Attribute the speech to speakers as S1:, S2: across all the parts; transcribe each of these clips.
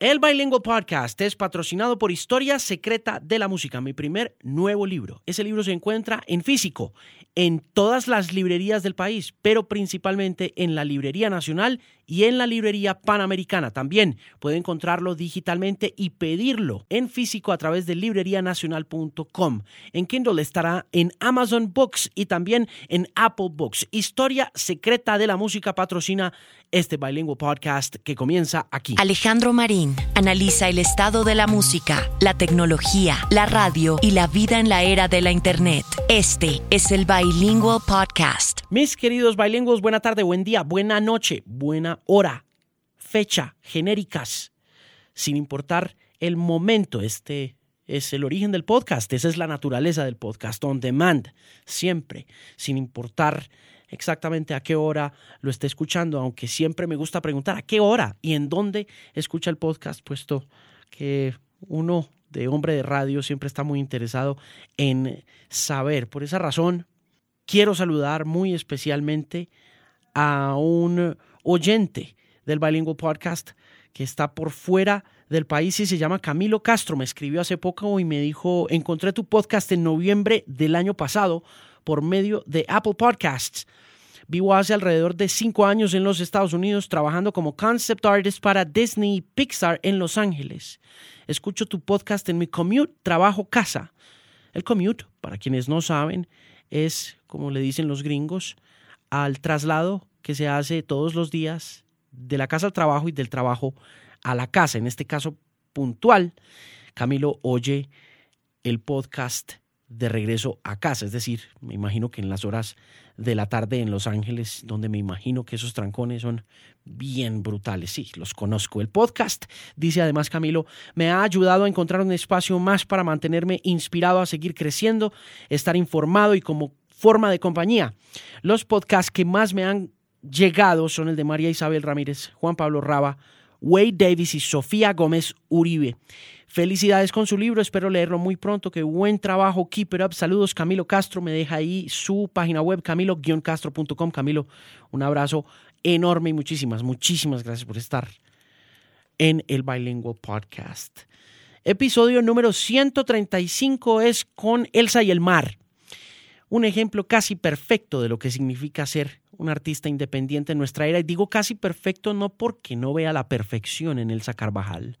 S1: El Bilingual Podcast es patrocinado por Historia Secreta de la Música, mi primer nuevo libro. Ese libro se encuentra en físico en todas las librerías del país, pero principalmente en la Librería Nacional y en la Librería Panamericana. También puede encontrarlo digitalmente y pedirlo en físico a través de librerianacional.com. En Kindle estará en Amazon Books y también en Apple Books. Historia Secreta de la Música patrocina este bilingüe podcast que comienza aquí.
S2: Alejandro Marín analiza el estado de la música, la tecnología, la radio y la vida en la era de la Internet. Este es el Bilingual Podcast.
S1: Mis queridos bilingües, buena tarde, buen día, buena noche, buena hora, fecha, genéricas, sin importar el momento. Este es el origen del podcast, esa es la naturaleza del podcast, on demand, siempre, sin importar exactamente a qué hora lo esté escuchando, aunque siempre me gusta preguntar a qué hora y en dónde escucha el podcast, puesto que uno de hombre de radio siempre está muy interesado en saber. Por esa razón, quiero saludar muy especialmente a un oyente del Bilingual Podcast que está por fuera del país y se llama Camilo Castro. Me escribió hace poco y me dijo, encontré tu podcast en noviembre del año pasado por medio de Apple Podcasts. Vivo hace alrededor de cinco años en los Estados Unidos trabajando como concept artist para Disney y Pixar en Los Ángeles. Escucho tu podcast en mi commute, trabajo, casa. El commute, para quienes no saben, es, como le dicen los gringos, al traslado que se hace todos los días de la casa al trabajo y del trabajo a la casa. En este caso puntual, Camilo oye el podcast de regreso a casa. Es decir, me imagino que en las horas de la tarde en Los Ángeles, donde me imagino que esos trancones son bien brutales. Sí, los conozco. El podcast, dice además Camilo, me ha ayudado a encontrar un espacio más para mantenerme inspirado a seguir creciendo, estar informado y como forma de compañía. Los podcasts que más me han llegado son el de María Isabel Ramírez, Juan Pablo Raba, Wade Davis y Sofía Gómez Uribe. Felicidades con su libro, espero leerlo muy pronto. Qué buen trabajo, keep it up. Saludos, Camilo Castro. Me deja ahí su página web, camilo-castro.com. Camilo, un abrazo enorme y muchísimas, muchísimas gracias por estar en el Bilingual Podcast. Episodio número 135 es con Elsa y el mar. Un ejemplo casi perfecto de lo que significa ser un artista independiente en nuestra era. Y digo casi perfecto no porque no vea la perfección en Elsa Carvajal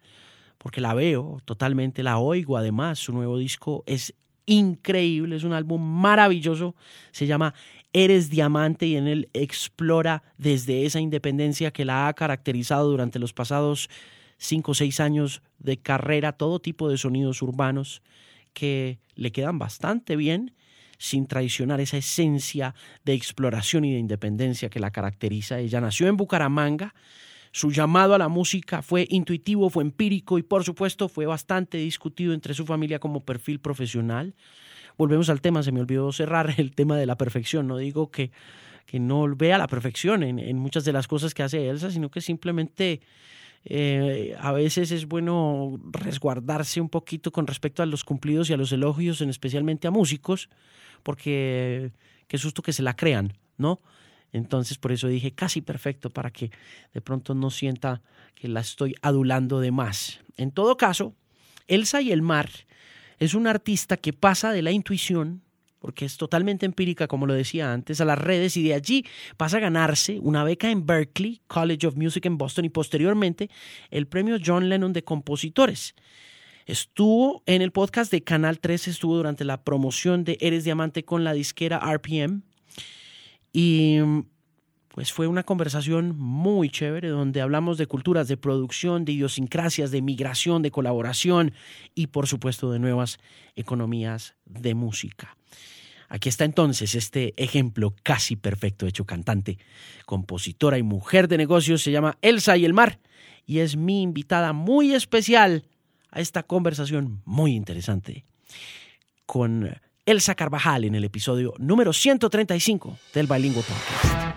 S1: porque la veo totalmente, la oigo. Además, su nuevo disco es increíble, es un álbum maravilloso, se llama Eres Diamante y en él explora desde esa independencia que la ha caracterizado durante los pasados cinco o seis años de carrera, todo tipo de sonidos urbanos que le quedan bastante bien sin traicionar esa esencia de exploración y de independencia que la caracteriza. Ella nació en Bucaramanga, su llamado a la música fue intuitivo, fue empírico y por supuesto fue bastante discutido entre su familia como perfil profesional. Volvemos al tema, se me olvidó cerrar el tema de la perfección. No digo que, que no vea la perfección en, muchas de las cosas que hace Elsa, sino que simplemente eh, a veces es bueno resguardarse un poquito con respecto a los cumplidos y a los elogios, en especialmente a músicos, porque qué susto que se la crean, ¿no? Entonces por eso dije casi perfecto para que de pronto no sienta que la estoy adulando de más. En todo caso, Elsa y el mar es un artista que pasa de la intuición, porque es totalmente empírica, como lo decía antes, a las redes y de allí pasa a ganarse una beca en Berkeley, College of Music en Boston y posteriormente el premio John Lennon de compositores. Estuvo en el podcast de Canal 3, estuvo durante la promoción de Eres Diamante con la disquera RPM y pues fue una conversación muy chévere donde hablamos de culturas, de producción, de idiosincrasias, de migración, de colaboración y por supuesto de nuevas economías de música. Aquí está entonces este ejemplo casi perfecto hecho cantante, compositora y mujer de negocios, se llama Elsa y el Mar y es mi invitada muy especial a esta conversación muy interesante con Elsa Carvajal en el episodio número 135 del Bilingüe Podcast.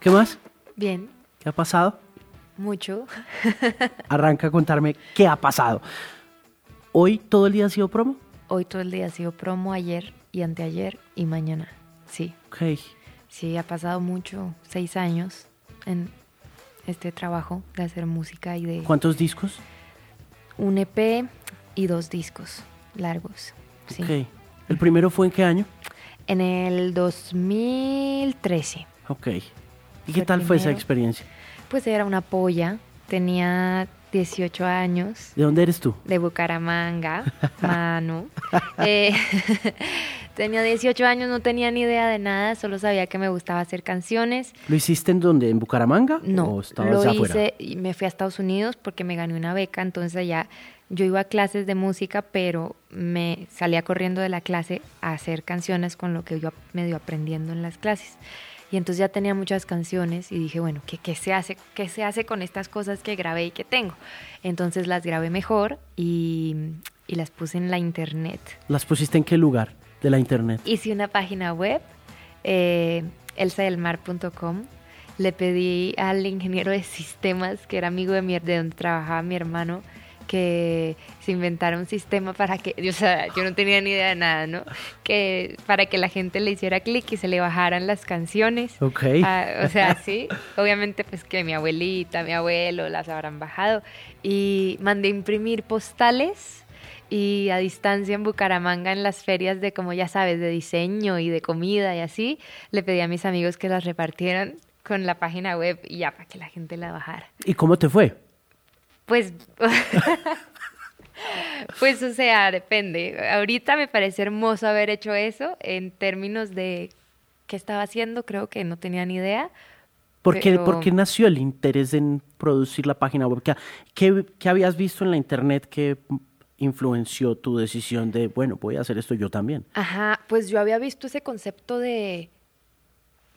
S1: ¿Qué más?
S3: Bien.
S1: ¿Qué ha pasado?
S3: Mucho.
S1: Arranca a contarme qué ha pasado. ¿Hoy todo el día ha sido promo?
S3: Hoy todo el día ha sido promo, ayer y anteayer y mañana. Sí.
S1: Ok.
S3: Sí, ha pasado mucho, seis años en este trabajo de hacer música y de
S1: ¿Cuántos discos?
S3: un EP y dos discos largos. Sí.
S1: Ok. ¿El primero fue en qué año?
S3: En el 2013.
S1: Ok. ¿Y qué tal fue esa
S3: primero.
S1: experiencia?
S3: Pues era una polla, tenía 18 años,
S1: ¿De dónde eres tú?
S3: de Bucaramanga, Manu. Eh, tenía 18 años, no tenía ni idea de nada, solo sabía que me gustaba hacer canciones.
S1: ¿Lo hiciste en dónde? ¿En Bucaramanga?
S3: No,
S1: ¿O
S3: lo
S1: afuera?
S3: hice y me fui a Estados Unidos porque me gané una beca, entonces allá yo iba a clases de música, pero me salía corriendo de la clase a hacer canciones con lo que yo medio aprendiendo en las clases. Y entonces ya tenía muchas canciones y dije, bueno, ¿qué, qué se hace, ¿qué se hace con estas cosas que grabé y que tengo? Entonces las grabé mejor y, y las puse en la internet.
S1: ¿Las pusiste en qué lugar de la internet?
S3: Hice una página web, eh, elsadelmar.com. Le pedí al ingeniero de sistemas, que era amigo de, mi, de donde trabajaba mi hermano, que se inventara un sistema para que, o sea, yo no tenía ni idea de nada, ¿no? Que para que la gente le hiciera clic y se le bajaran las canciones.
S1: Ok.
S3: Ah, o sea, sí, obviamente pues que mi abuelita, mi abuelo las habrán bajado. Y mandé imprimir postales y a distancia en Bucaramanga en las ferias de, como ya sabes, de diseño y de comida y así, le pedí a mis amigos que las repartieran con la página web y ya para que la gente la bajara.
S1: ¿Y cómo te fue?
S3: Pues, pues o sea, depende. Ahorita me parece hermoso haber hecho eso en términos de qué estaba haciendo, creo que no tenía ni idea.
S1: ¿Por qué, por qué nació el interés en producir la página web? ¿Qué, qué, qué habías visto en la internet que influenció tu decisión de, bueno, voy a hacer esto yo también?
S3: Ajá, pues yo había visto ese concepto de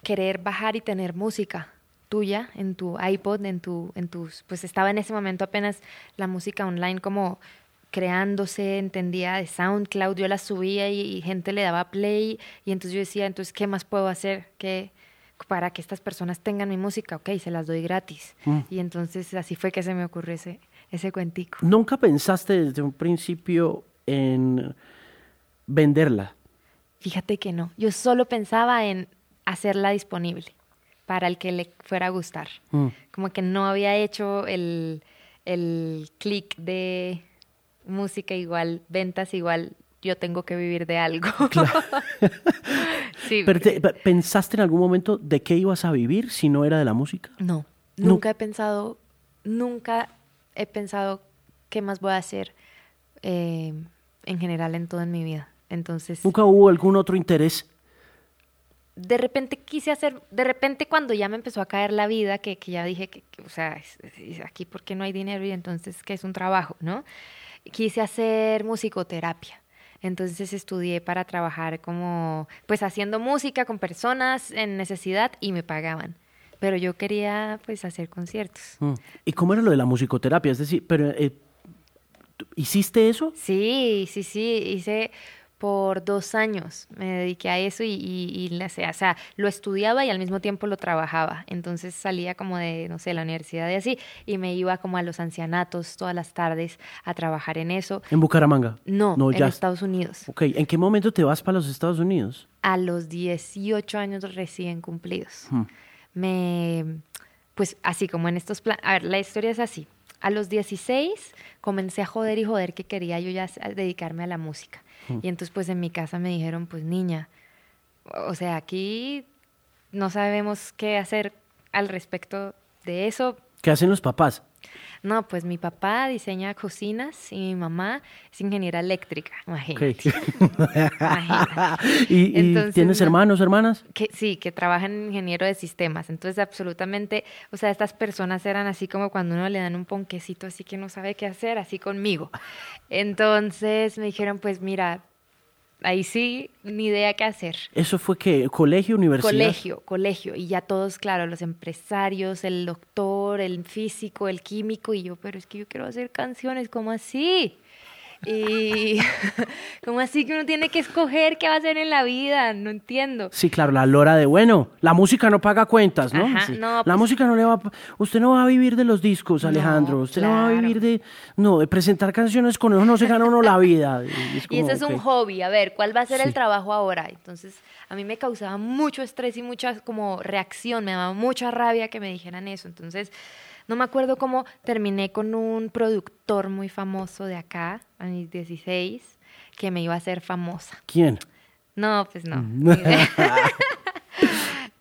S3: querer bajar y tener música tuya en tu iPod, en tu, en tus, pues estaba en ese momento apenas la música online como creándose, entendía de SoundCloud, yo la subía y, y gente le daba play y entonces yo decía, entonces, ¿qué más puedo hacer que para que estas personas tengan mi música? Ok, se las doy gratis.
S1: Mm.
S3: Y entonces así fue que se me ocurrió ese, ese cuentico.
S1: ¿Nunca pensaste desde un principio en venderla?
S3: Fíjate que no. Yo solo pensaba en hacerla disponible para el que le fuera a gustar.
S1: Mm.
S3: Como que no había hecho el, el clic de música igual, ventas igual, yo tengo que vivir de algo. sí.
S1: Pero te- ¿Pensaste en algún momento de qué ibas a vivir si no era de la música?
S3: No,
S1: No.
S3: nunca he pensado, nunca he pensado qué más voy a hacer eh, en general en toda mi vida. Entonces,
S1: ¿Nunca hubo algún otro interés?
S3: De repente quise hacer, de repente cuando ya me empezó a caer la vida, que, que ya dije que, que, o sea, es- es aquí porque no hay dinero y entonces que es un trabajo, ¿no? Quise hacer musicoterapia. Entonces estudié para trabajar como, pues haciendo música con personas en necesidad y me pagaban. Pero yo quería, pues, hacer conciertos.
S1: Mm. ¿Y cómo era lo de la musicoterapia? Es decir, pero eh, ¿tú- ¿hiciste eso?
S3: Sí, sí, sí, hice por dos años, me dediqué a eso y, y, y la- o sea, lo estudiaba y al mismo tiempo lo trabajaba. Entonces salía como de, no sé, la universidad y así, y me iba como a los ancianatos todas las tardes a trabajar en eso.
S1: En Bucaramanga.
S3: No,
S1: no
S3: en
S1: ya.
S3: Estados Unidos.
S1: Ok, ¿en qué momento te vas para los Estados Unidos?
S3: A los 18 años recién cumplidos.
S1: Hmm.
S3: me, pues así como en estos planes, a ver, la historia es así. A los 16 comencé a joder y joder que quería yo ya dedicarme a la música. Y entonces pues en mi casa me dijeron, pues niña, o sea, aquí no sabemos qué hacer al respecto de eso.
S1: ¿Qué hacen los papás?
S3: No, pues mi papá diseña cocinas y mi mamá es ingeniera eléctrica, imagínate. Imagínate.
S1: ¿Y, y
S3: Entonces,
S1: tienes
S3: no.
S1: hermanos, hermanas?
S3: que sí, que trabajan en ingeniero de sistemas. Entonces, absolutamente, o sea, estas personas eran así como cuando uno le dan un ponquecito así que no sabe qué hacer, así conmigo. Entonces me dijeron, pues mira, ahí sí, ni idea qué hacer.
S1: ¿Eso fue que colegio, universidad?
S3: Colegio, colegio. Y ya todos, claro, los empresarios, el doctor, el físico, el químico. Y yo, pero es que yo quiero hacer canciones, ¿cómo así? Y como así que uno tiene que escoger qué va a hacer en la vida, no entiendo.
S1: Sí, claro, la lora de, bueno, la música no paga cuentas, ¿no?
S3: Ajá,
S1: Sí.
S3: no,
S1: la
S3: pues-
S1: música no le va a... Usted no va a vivir de los discos,
S3: No,
S1: Alejandro. Usted no va a vivir de... No, de presentar canciones con eso no se gana uno la vida. Y, es
S3: Y
S1: como,
S3: ese es un hobby, a ver, ¿cuál va a ser
S1: Sí.
S3: el trabajo ahora? Entonces, a mí me causaba mucho estrés y mucha como reacción, me daba mucha rabia que me dijeran eso. Entonces, no me acuerdo cómo terminé con un productor muy famoso de acá, a mis 16, que me iba a hacer famosa.
S1: ¿Quién?
S3: No, pues no.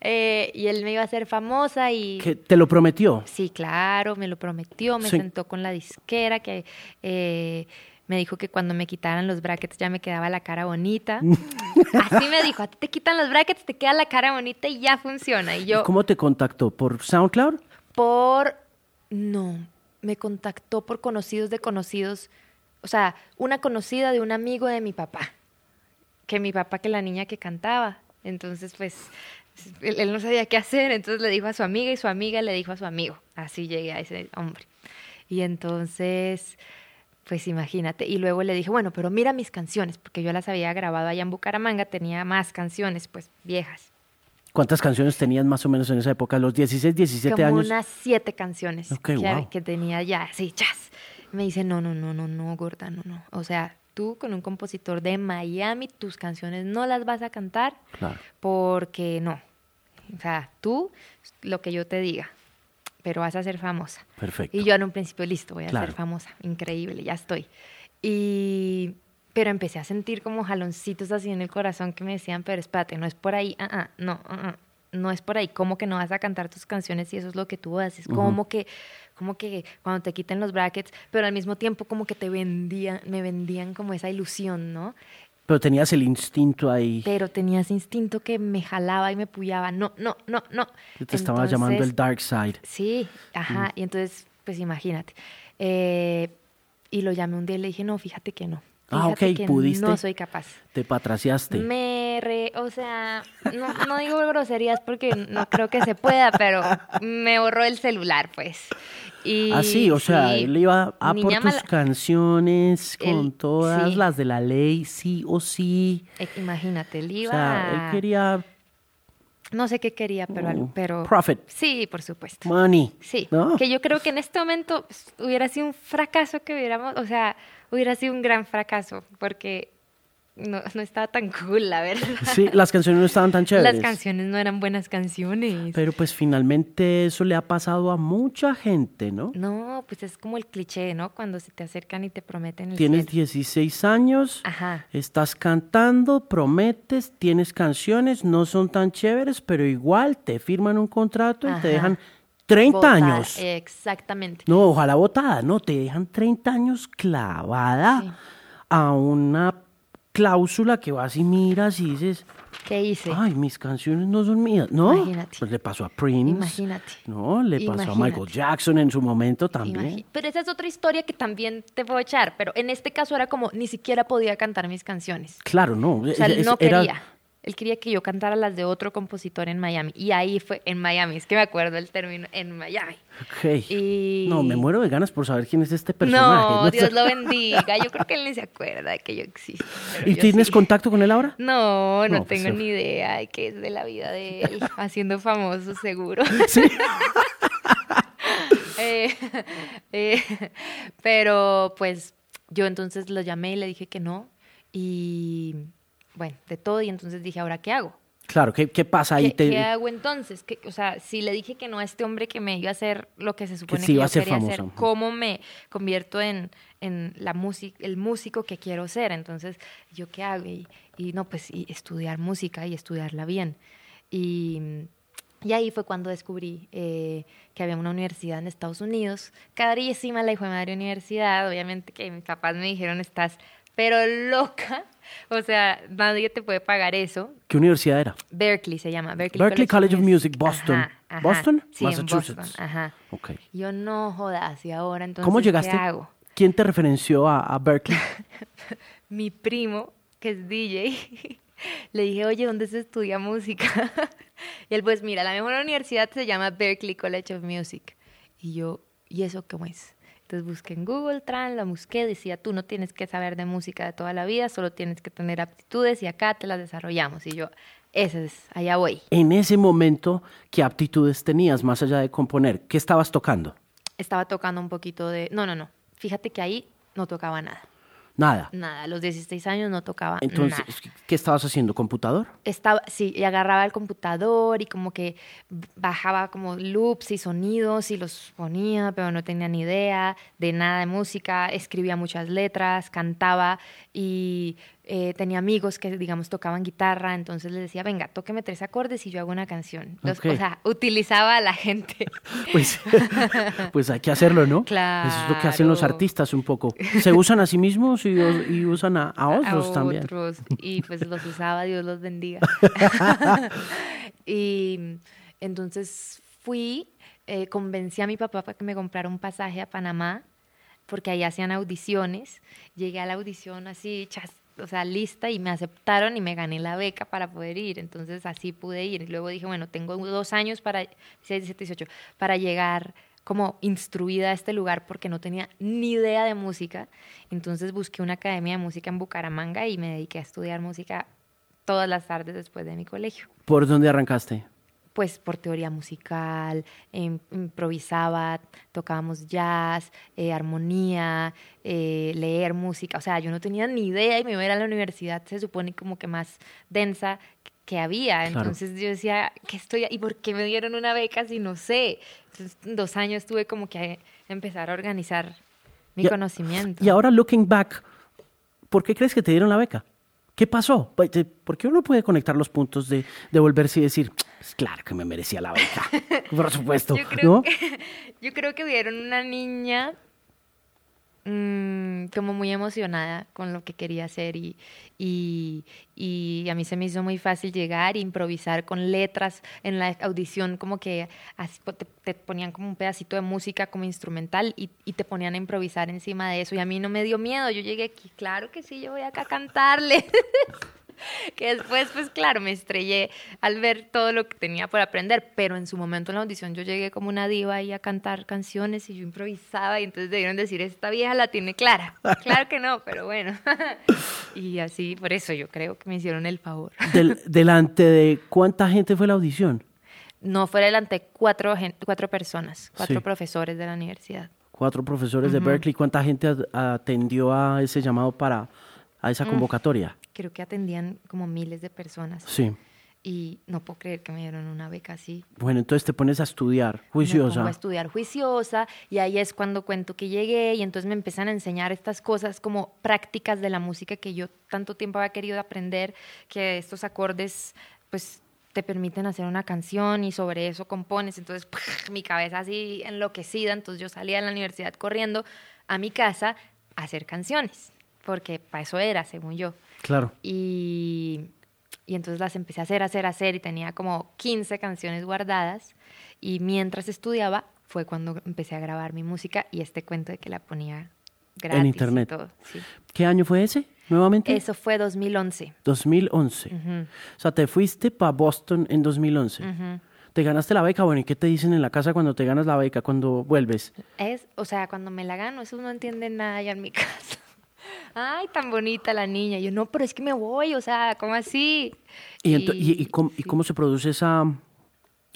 S3: Eh, y él me iba a hacer famosa y...
S1: ¿Que ¿Te lo prometió?
S3: Sí, claro, me lo prometió, me
S1: Sí.
S3: sentó con la disquera, que eh, me dijo que cuando me quitaran los brackets ya me quedaba la cara bonita. Así me dijo, a ti te quitan los brackets, te queda la cara bonita y ya funciona. Y yo,
S1: ¿Y ¿Cómo te contactó? ¿Por SoundCloud?
S3: por... No, me contactó por conocidos de conocidos, o sea, una conocida de un amigo de mi papá, que mi papá, que la niña que cantaba. Entonces, pues, él, él no sabía qué hacer, entonces le dijo a su amiga y su amiga le dijo a su amigo. Así llegué a ese hombre. Y entonces, pues imagínate. Y luego le dije, bueno, pero mira mis canciones, porque yo las había grabado allá en Bucaramanga, tenía más canciones, pues viejas.
S1: ¿Cuántas canciones tenías más o menos en esa época? ¿Los 16, 17
S3: como
S1: años?
S3: unas siete canciones
S1: Ok,
S3: que,
S1: wow.
S3: que tenía ya, así, chas. Me dice, no, no, no, no, no, gorda, no, no. O sea, tú con un compositor de Miami, tus canciones no las vas a cantar
S1: Claro.
S3: porque no. O sea, tú, lo que yo te diga, pero vas a ser famosa.
S1: Perfecto.
S3: Y yo en un principio, listo, voy a
S1: Claro.
S3: ser famosa, increíble, ya estoy. Y, pero empecé a sentir como jaloncitos así en el corazón que me decían, pero espérate, no es por ahí, ah, ah, no, ah, ah, no es por ahí, ¿cómo que no vas a cantar tus canciones y eso es lo que tú haces? ¿Cómo que, como que cuando te quiten los brackets, pero al mismo tiempo como que te vendían, me vendían como esa ilusión, ¿no?
S1: Pero tenías el instinto ahí.
S3: Pero tenía ese instinto que me jalaba y me puyaba, no, no, no, no.
S1: te estaba llamando el
S3: Entonces,
S1: dark side.
S3: Sí, ajá.
S1: Mm.
S3: Y entonces, pues imagínate. Eh, y lo llamé un día y le dije, no, fíjate que no.
S1: Ah, ok,
S3: que
S1: pudiste.
S3: No soy capaz.
S1: Te patraciaste.
S3: Me re, o sea, no, no digo groserías porque no creo que se pueda, pero me borró el celular, pues. Y,
S1: Ah, sí, o sea,
S3: sí,
S1: él iba a por tus
S3: mala-
S1: canciones con
S3: Él-
S1: todas
S3: sí.
S1: las de la ley, sí o sí.
S3: eh, Imagínate, él
S1: O
S3: iba.
S1: sea, él quería
S3: No sé qué quería, pero,
S1: Oh,
S3: pero.
S1: profit.
S3: Sí, por supuesto.
S1: money.
S3: Sí,
S1: ¿no?
S3: que yo creo que en este momento pues, hubiera sido un fracaso que hubiéramos, o sea, hubiera sido un gran fracaso, porque no, no estaba tan cool, la verdad.
S1: Sí, las canciones no estaban tan chéveres.
S3: Las canciones no eran buenas canciones.
S1: Pero pues finalmente eso le ha pasado a mucha gente, ¿no?
S3: No, pues es como el cliché, ¿no? Cuando se te acercan y te prometen el
S1: Tienes
S3: cielo.
S1: 16 años,
S3: Ajá.
S1: estás cantando, prometes, tienes canciones, no son tan chéveres, pero igual te firman un contrato y te dejan 30
S3: Botada,
S1: años.
S3: Exactamente.
S1: No, ojalá botada, no, te dejan 30 años clavada
S3: Sí.
S1: a una cláusula que vas y miras y dices,
S3: ¿Qué hice?
S1: ay, mis canciones no son mías, ¿no?
S3: Imagínate.
S1: Pues le pasó a Prince.
S3: Imagínate.
S1: No, le pasó a
S3: Imagínate.
S1: Michael Jackson en su momento también.
S3: Imagi- Pero esa es otra historia que también te puedo echar, pero en este caso era como ni siquiera podía cantar mis canciones.
S1: Claro, no.
S3: O sea,
S1: es-
S3: no
S1: era-
S3: quería. Él quería que yo cantara las de otro compositor en Miami. Y ahí fue, en Miami. Es que me acuerdo el término, en Miami.
S1: Ok.
S3: Y-
S1: No, me muero de ganas por saber quién es este personaje.
S3: No, Dios
S1: sé.
S3: lo bendiga. Yo creo que él ni se acuerda de que yo existo.
S1: ¿Y
S3: yo
S1: tienes
S3: sí.
S1: contacto con él ahora?
S3: No, no,
S1: No, pues,
S3: tengo ni idea de qué es de la vida de él. Haciendo famoso, seguro.
S1: Sí.
S3: Eh, eh, pero pues yo entonces lo llamé y le dije que no. Y bueno, de todo. Y entonces dije, ¿ahora qué hago?
S1: Claro, ¿qué, qué pasa ahí?
S3: ¿Qué,
S1: Te-
S3: qué hago entonces? ¿Qué- o sea, si le dije que no a este hombre que me iba a hacer lo que se supone
S1: sí
S3: que,
S1: iba
S3: yo
S1: a ser
S3: quería hacer. ¿cómo me convierto en, en la música, el músico que quiero ser? Entonces, ¿yo qué hago? Y, y no, pues y estudiar música y estudiarla bien. Y, y ahí fue cuando descubrí eh, que había una universidad en Estados Unidos, carísima la hijo de madre universidad, obviamente que mis papás me dijeron, estás pero loca, o sea, nadie te puede pagar eso,
S1: ¿Qué universidad era?
S3: Berkeley se llama. Berkeley,
S1: Berkeley College of Music, Boston.
S3: Ajá, ajá.
S1: ¿Boston?
S3: Sí,
S1: Massachusetts.
S3: Boston, ajá.
S1: Ok.
S3: Yo no jodas, y ahora entonces,
S1: ¿Cómo llegaste?
S3: ¿qué hago?
S1: ¿Quién te referenció a, a Berkeley?
S3: Mi primo, que es DJ, le dije, oye, ¿dónde se estudia música? y él, pues mira, la mejor universidad se llama Berkeley College of Music. Y yo, ¿y eso cómo es? Entonces busqué en Google Tran, la busqué, decía, tú no tienes que saber de música de toda la vida, solo tienes que tener aptitudes y acá te las desarrollamos. Y yo, ese es, allá voy.
S1: En ese momento, ¿qué aptitudes tenías más allá de componer? ¿Qué estabas tocando?
S3: Estaba tocando un poquito de... No, no, no. Fíjate que ahí no tocaba nada.
S1: Nada.
S3: Nada, a los 16 años no tocaba
S1: Entonces,
S3: nada.
S1: ¿qué estabas haciendo? ¿Computador?
S3: Estaba, sí, y agarraba el computador y como que bajaba como loops y sonidos y los ponía, pero no tenía ni idea de nada de música, escribía muchas letras, cantaba y eh, tenía amigos que, digamos, tocaban guitarra, entonces les decía, venga, tóqueme tres acordes y yo hago una canción. Los-. O sea, utilizaba a la gente.
S1: Pues, pues hay que hacerlo, ¿no?
S3: Claro.
S1: Eso es lo que hacen los artistas un poco. Se usan a sí mismos y, y usan a, a otros
S3: a
S1: también.
S3: otros, y pues los usaba, Dios los bendiga. y entonces fui, eh, convencí a mi papá para que me comprara un pasaje a Panamá, porque ahí hacían audiciones. Llegué a la audición así, chas- o sea, lista y me aceptaron y me gané la beca para poder ir. Entonces así pude ir. Y luego dije, bueno, tengo dos años para, 16, 17, 18, para llegar como instruida a este lugar porque no tenía ni idea de música. Entonces busqué una academia de música en Bucaramanga y me dediqué a estudiar música todas las tardes después de mi colegio.
S1: ¿Por dónde arrancaste?
S3: Pues por teoría musical, em- improvisaba, tocábamos jazz, eh, armonía, eh, leer música. O sea, yo no tenía ni idea y me iba a ir a la universidad, se supone como que más densa que había.
S1: Claro.
S3: Entonces yo decía, ¿qué estoy? ¿Y por qué me dieron una beca si no sé? Entonces, en dos años tuve como que empezar a organizar mi
S1: Y
S3: conocimiento.
S1: Y ahora, looking back, ¿por qué crees que te dieron la beca? ¿Qué pasó? Pues, ¿Por qué uno puede conectar los puntos de, de volverse y decir, "Es claro que me merecía la beca? Por supuesto,
S3: Yo creo,
S1: ¿no?
S3: que, yo creo que vieron una niña mm, como muy emocionada con lo que quería hacer y, y, y a mí se me hizo muy fácil llegar e improvisar con letras en la audición, como que así te, te ponían como un pedacito de música como instrumental y, y te ponían a improvisar encima de eso y a mí no me dio miedo, yo llegué aquí, claro que sí, yo voy acá a cantarle. que después, pues claro, me estrellé al ver todo lo que tenía por aprender, pero en su momento en la audición yo llegué como una diva ahí a cantar canciones y yo improvisaba y entonces debieron decir, esta vieja la tiene clara. Claro que no, pero bueno. y así, por eso yo creo que me hicieron el favor.
S1: Del- delante de cuánta gente fue la audición.
S3: No fue delante de cuatro, cuatro personas, cuatro
S1: Sí.
S3: profesores de la universidad.
S1: Cuatro profesores de Berkeley. ¿Cuánta gente at- atendió a ese llamado para a
S3: Mm.
S1: esa convocatoria?
S3: Creo que atendían como miles de personas
S1: Sí.
S3: y no puedo creer que me dieron una beca así.
S1: Bueno, entonces te pones a estudiar,
S3: Me pongo
S1: juiciosa.
S3: a estudiar juiciosa y ahí es cuando cuento que llegué y entonces me empiezan a enseñar estas cosas como prácticas de la música que yo tanto tiempo había querido aprender, que estos acordes pues te permiten hacer una canción y sobre eso compones. Entonces mi cabeza así enloquecida, entonces yo salía de la universidad corriendo a mi casa a hacer canciones, porque para eso era, según yo.
S1: Claro.
S3: Y, y entonces las empecé a hacer, hacer, hacer y tenía como 15 canciones guardadas. Y mientras estudiaba fue cuando empecé a grabar mi música y este cuento de que la ponía gratis. y
S1: internet.
S3: todo, sí.
S1: ¿Qué año fue ese? Nuevamente.
S3: Eso fue 2011.
S1: 2011.
S3: Ujú,
S1: O sea, te fuiste para Boston en 2011.
S3: ujú.
S1: Te ganaste la beca. Bueno, ¿y qué te dicen en la casa cuando te ganas la beca, cuando vuelves?
S3: Es, o sea, cuando me la gano, eso no entienden nada ya en mi casa. Ay, tan bonita la niña. Y yo, no, pero es que me voy, o sea, ¿cómo así?
S1: ¿Y, y- y cómo, y
S3: sí.
S1: cómo se produce esa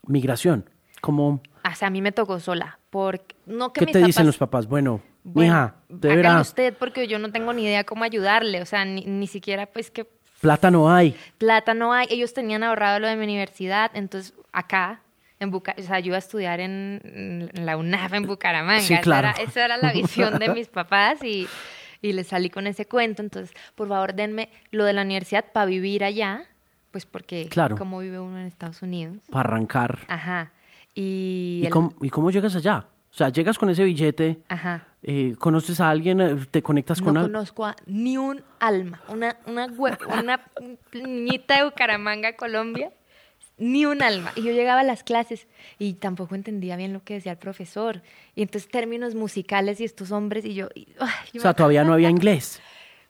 S1: migración? ¿Cómo,
S3: O sea, a mí me tocó sola. Porque, no que
S1: ¿Qué
S3: mis
S1: te dicen
S3: papás-
S1: los papás? Bueno,
S3: Bueno,
S1: mija, de verdad,
S3: usted porque yo no tengo ni idea cómo ayudarle, o sea, ni, ni siquiera pues que
S1: plata no hay.
S3: plata no hay. Ellos tenían ahorrado lo de mi universidad, entonces acá, en Buca o sea, yo iba a estudiar en, en la UNAF en Bucaramanga.
S1: Sí,
S3: Esa
S1: claro.
S3: era- Esa, era, la visión de mis papás y, y les salí con ese cuento. Entonces, por favor, denme lo de la universidad para vivir allá, pues porque
S1: Claro.
S3: como vive uno en Estados Unidos.
S1: Para arrancar.
S3: Ajá. Y,
S1: ¿Y,
S3: el-
S1: cómo, ¿Y cómo llegas allá? O sea, llegas con ese billete,
S3: Ajá.
S1: eh, conoces a alguien, eh, te conectas
S3: No
S1: con alguien.
S3: conozco a ni un alma. Una, una, hue- una niñita de Bucaramanga, Colombia. Ni un alma. Y yo llegaba a las clases y tampoco entendía bien lo que decía el profesor. Y entonces términos musicales y estos hombres y yo... y- ay, yo
S1: O sea, todavía no había inglés.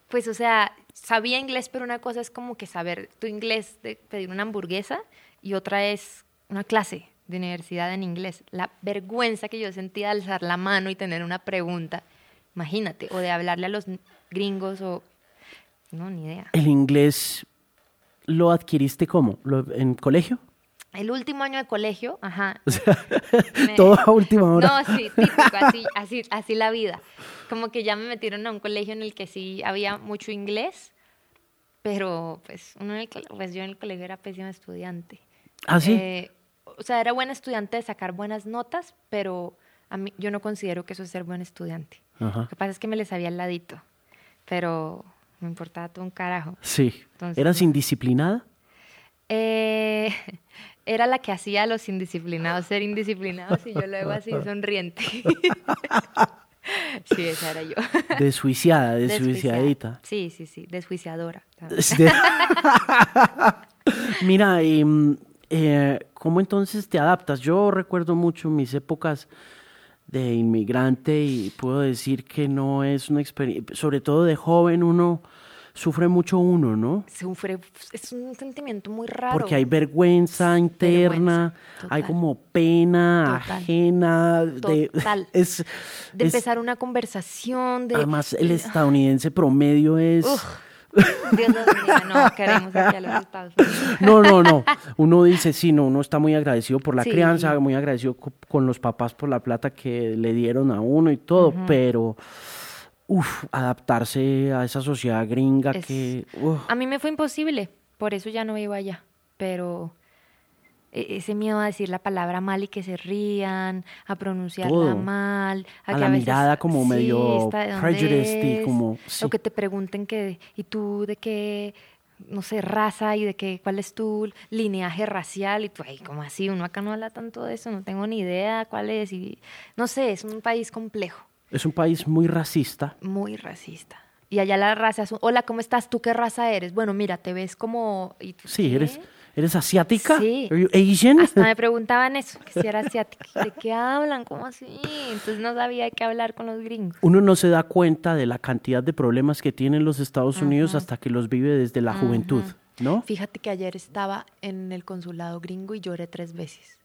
S3: Pues, o sea, sabía inglés, pero una cosa es como que saber tu inglés de pedir una hamburguesa y otra es una clase. de universidad en inglés. La vergüenza que yo sentía de alzar la mano y tener una pregunta, imagínate, o de hablarle a los gringos o... No, ni idea.
S1: ¿El inglés lo adquiriste cómo? ¿Lo- ¿En colegio?
S3: El último año de colegio, ajá. me-
S1: Todo a última hora.
S3: No, sí, típico, así, así, así la vida. Como que ya me metieron a un colegio en el que sí había mucho inglés, pero pues, uno en el pues yo en el colegio era pésima estudiante.
S1: ¿Ah, sí?
S3: Eh, o sea, era buena estudiante de sacar buenas notas, pero a mí, yo no considero que eso es ser buen estudiante.
S1: Ajá.
S3: Lo que pasa es que me les sabía al ladito, pero me importaba todo un carajo.
S1: Sí.
S3: Entonces,
S1: ¿Eras indisciplinada?
S3: Eh, era la que hacía a los indisciplinados ser indisciplinados y yo luego así sonriente. sí, esa era yo.
S1: Desjuiciada, desjuiciadita.
S3: Sí, sí, sí, desjuiciadora.
S1: Mira, mm, eh, ¿cómo entonces te adaptas? Yo recuerdo mucho mis épocas de inmigrante y puedo decir que no es una experiencia, sobre todo de joven uno sufre mucho uno, ¿no?
S3: Sufre, es un sentimiento muy raro.
S1: Porque hay vergüenza interna,
S3: Vergüenza,
S1: hay como pena
S3: Total.
S1: ajena, de,
S3: Total.
S1: es,
S3: de
S1: es-
S3: empezar una conversación, de...
S1: además el estadounidense promedio es,
S3: Uf, Dios nos bendiga, no queremos aquí a los Estados Unidos.
S1: no, no, no, uno dice sí, no, uno está muy agradecido por la
S3: Sí.
S1: crianza, muy agradecido co- con los papás por la plata que le dieron a uno y todo, pero, uff, adaptarse a esa sociedad gringa
S3: Es-
S1: que, uf,
S3: A mí me fue imposible, por eso ya no vivo allá, pero ese miedo a decir la palabra mal y que se rían, a pronunciarla
S1: Todo.
S3: mal,
S1: A
S3: que
S1: la
S3: veces,
S1: mirada como
S3: sí,
S1: medio prejudiced y como- sí.
S3: o que te pregunten que y tú de qué no sé, raza y de qué cuál es tu lineaje racial y tú, ay, como así? Uno acá no habla tanto de eso, no tengo ni idea cuál es y no sé, es un país complejo,
S1: es un país muy racista,
S3: muy racista. Y allá la raza es hola, ¿cómo estás? ¿Tú qué raza eres? Bueno, mira, te ves como... ¿y tú
S1: sí,
S3: qué?
S1: eres, eres asiática,
S3: Sí.
S1: Are you Asian?
S3: Hasta me preguntaban eso, que si era asiática. ¿De qué hablan? ¿Cómo así? Entonces no sabía de qué hablar con los gringos.
S1: Uno no se da cuenta de la cantidad de problemas que tienen los Estados Unidos hasta que los vive desde la juventud, ¿no?
S3: Fíjate que ayer estaba en el consulado gringo y lloré tres veces.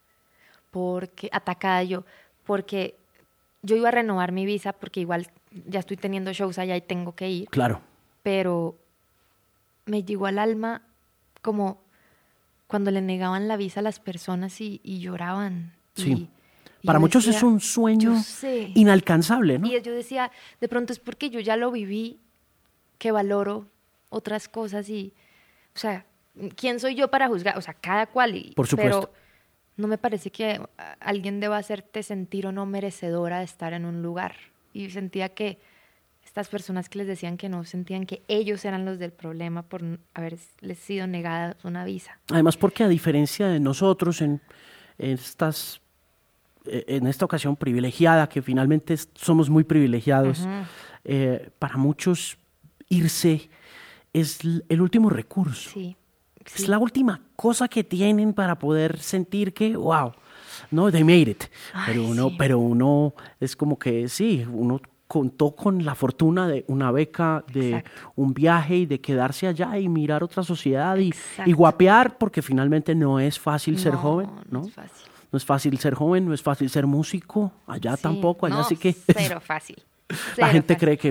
S3: Porque, atacada yo, porque yo iba a renovar mi visa porque igual ya estoy teniendo shows allá y tengo que ir.
S1: Claro.
S3: pero me llegó al alma como cuando le negaban la visa a las personas y, y lloraban.
S1: Sí.
S3: y
S1: Para muchos es un sueño inalcanzable, ¿no?
S3: Y yo decía, de pronto es porque yo ya lo viví, que valoro otras cosas y, o sea, ¿quién soy yo para juzgar? O sea, cada cual. Y,
S1: Por supuesto.
S3: Pero no me parece que a- alguien deba hacerte sentir o no merecedora de estar en un lugar. Y sentía que estas personas que les decían que no sentían que ellos eran los del problema por haberles sido negada una visa.
S1: Además, porque a diferencia de nosotros en, en estas eh, en esta ocasión privilegiada, que finalmente es- somos muy privilegiados, eh, para muchos irse es el último recurso.
S3: Sí.
S1: Es
S3: sí.
S1: la última cosa que tienen para poder sentir que, wow, no, they made it. pero
S3: Ay,
S1: uno,
S3: sí.
S1: pero uno es como que sí, uno contó con la fortuna de una beca, de
S3: Exacto.
S1: un viaje y de quedarse allá y mirar otra sociedad y, guapear, porque finalmente no es fácil ser joven,
S3: no
S1: ¿no?
S3: es fácil.
S1: No es fácil ser joven, no es fácil ser músico, allá
S3: Sí,
S1: tampoco, allá
S3: no,
S1: sí que
S3: Cero fácil.
S1: la gente
S3: fácil.
S1: cree que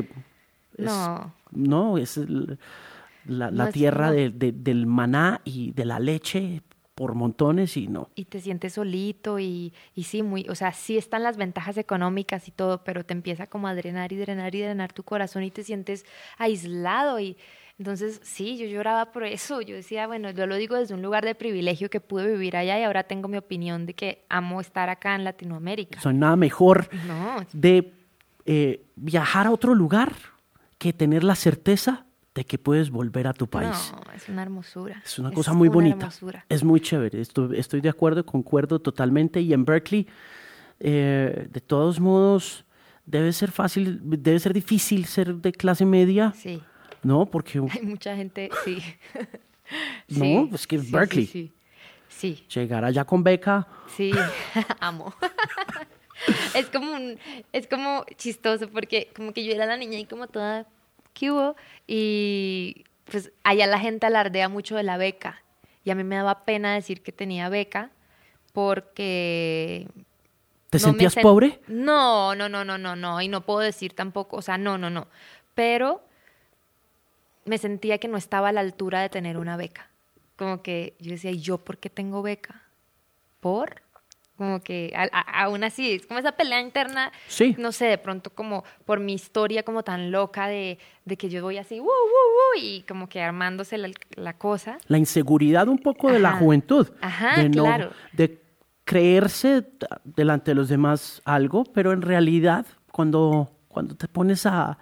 S1: es-
S3: No.
S1: no, es la, la
S3: No es-
S1: tierra
S3: no.
S1: de- de- del maná y de la leche por montones y no.
S3: y te sientes solito y, y sí, muy, o sea, sí están las ventajas económicas y todo, pero te empieza como a drenar y drenar y drenar tu corazón y te sientes aislado y entonces sí, yo lloraba por eso, yo decía, bueno, yo lo digo desde un lugar de privilegio que pude vivir allá y ahora tengo mi opinión de que amo estar acá en Latinoamérica.
S1: O sea, nada mejor
S3: No,
S1: de eh, viajar a otro lugar que tener la certeza de que puedes volver a tu país.
S3: no, es una hermosura.
S1: Es una cosa muy bonita.
S3: hermosura.
S1: Es muy chévere. Estoy, estoy de acuerdo, concuerdo totalmente. Y en Berkeley, eh, de todos modos, debe ser fácil, debe ser difícil ser de clase media,
S3: Sí,
S1: ¿no? Porque
S3: hay mucha gente, sí.
S1: No,
S3: Sí,
S1: pues que es
S3: sí,
S1: Berkeley.
S3: Sí, sí.
S1: llegar allá con beca,
S3: Sí, amo. es como un, es como chistoso porque como que yo era la niña y como toda que hubo y pues allá la gente alardea mucho de la beca y a mí me daba pena decir que tenía beca porque...
S1: ¿Te
S3: no
S1: sentías
S3: sen-
S1: pobre?
S3: No, no, no, no, no, no. Y no puedo decir tampoco, o sea, no, no, no. Pero me sentía que no estaba a la altura de tener una beca. Como que yo decía, ¿y yo por qué tengo beca? ¿Por? Como que a- a- aún así, es como esa pelea interna,
S1: Sí.
S3: no sé, de pronto como por mi historia como tan loca de, de que yo voy así, y como que armándose la, la cosa.
S1: La inseguridad un poco de la juventud.
S3: Ajá,
S1: de no-
S3: claro.
S1: De creerse delante de los demás algo, pero en realidad cuando, cuando te pones a,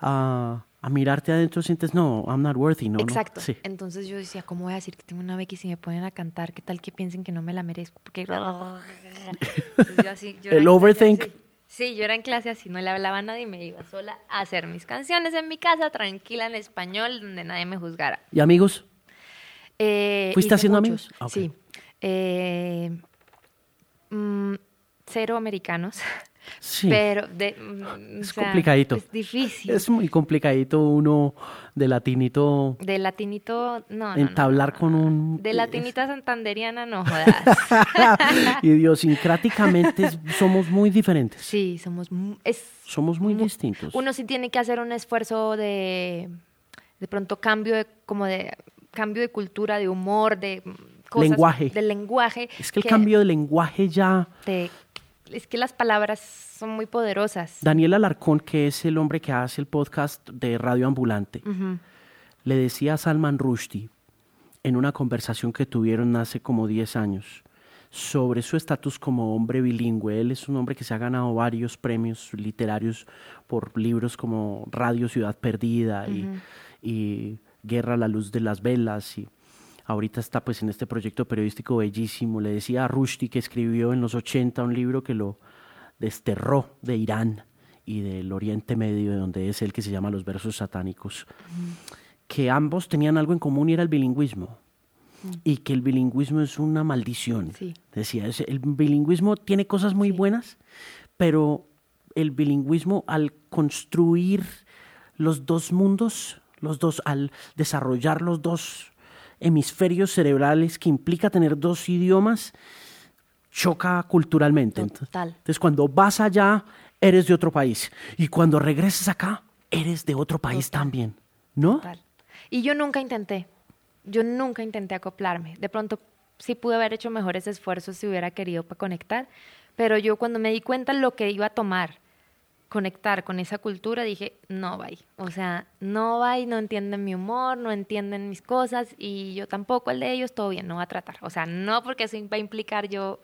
S1: a, a mirarte adentro sientes, no, I'm not worthy, no. no".
S3: Exacto.
S1: Sí.
S3: Entonces yo decía, ¿cómo voy a decir que tengo una beca y si me ponen a cantar, qué tal que piensen que no me la merezco? Porque... Yo así- yo
S1: El overthink.
S3: Sí, yo era en clase así, no le hablaba a nadie y me iba sola a hacer mis canciones en mi casa, tranquila en español, donde nadie me juzgara.
S1: ¿Y amigos?
S3: Eh,
S1: ¿Fuiste haciendo
S3: muchos,
S1: amigos? Ah.
S3: Sí. Eh, mm, cero americanos,
S1: Sí.
S3: pero de, mm,
S1: Es
S3: o sea,
S1: complicadito.
S3: Es difícil.
S1: Es muy complicadito uno de latinito
S3: De latinito, no, no, no,
S1: entablar
S3: no,
S1: con un...
S3: De latinita santanderiana, no jodas.
S1: Idiosincráticamente somos muy diferentes.
S3: Sí, somos... Es,
S1: Somos muy
S3: mu-
S1: distintos.
S3: Uno sí tiene que hacer un esfuerzo de, de pronto cambio de, como de cambio de cultura, de humor, de cosas,
S1: Lenguaje.
S3: del lenguaje.
S1: Es que el cambio de lenguaje ya...
S3: te- es que las palabras son muy poderosas.
S1: Daniel Alarcón, que es el hombre que hace el podcast de Radio Ambulante, le decía a Salman Rushdie en una conversación que tuvieron hace como 10 años sobre su estatus como hombre bilingüe. Él es un hombre que se ha ganado varios premios literarios por libros como Radio Ciudad Perdida y, y Guerra a la luz de las velas y ahorita está pues en este proyecto periodístico bellísimo. Le decía a Rushdie que escribió en los 80 un libro que lo desterró de Irán y del Oriente Medio, de donde es el que se llama Los Versos Satánicos, que ambos tenían algo en común y era el bilingüismo. Y que el bilingüismo es una maldición.
S3: Sí.
S1: Decía, el bilingüismo tiene cosas muy buenas, pero el bilingüismo al construir los dos mundos, los dos, al desarrollar los dos hemisferios cerebrales que implica tener dos idiomas, choca culturalmente.
S3: Total.
S1: Entonces, cuando vas allá, eres de otro país. Y cuando regresas acá, eres de otro país
S3: Total.
S1: también. ¿No?
S3: Total. Y yo nunca intenté, yo nunca intenté acoplarme. De pronto sí pude haber hecho mejores esfuerzos si hubiera querido para conectar, pero yo cuando me di cuenta lo que iba a tomar, conectar con esa cultura, dije, no va O sea, no va no entienden mi humor, no entienden mis cosas y yo tampoco el de ellos, todo bien, no va a tratar. O sea, no porque eso va a implicar yo,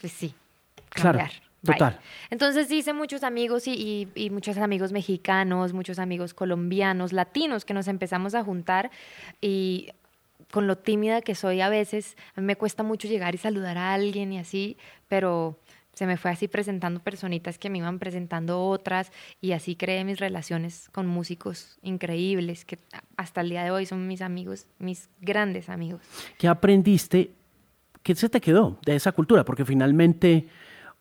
S3: pues sí,
S1: Claro.
S3: Bye.
S1: total.
S3: Entonces hice muchos amigos y, y- y muchos amigos mexicanos, muchos amigos colombianos, latinos, que nos empezamos a juntar y con lo tímida que soy a veces, a mí me cuesta mucho llegar y saludar a alguien y así, pero se me fue así presentando personitas que me iban presentando otras y así creé mis relaciones con músicos increíbles que hasta el día de hoy son mis amigos, mis grandes amigos.
S1: ¿Qué aprendiste? ¿Qué se te quedó de esa cultura? Porque finalmente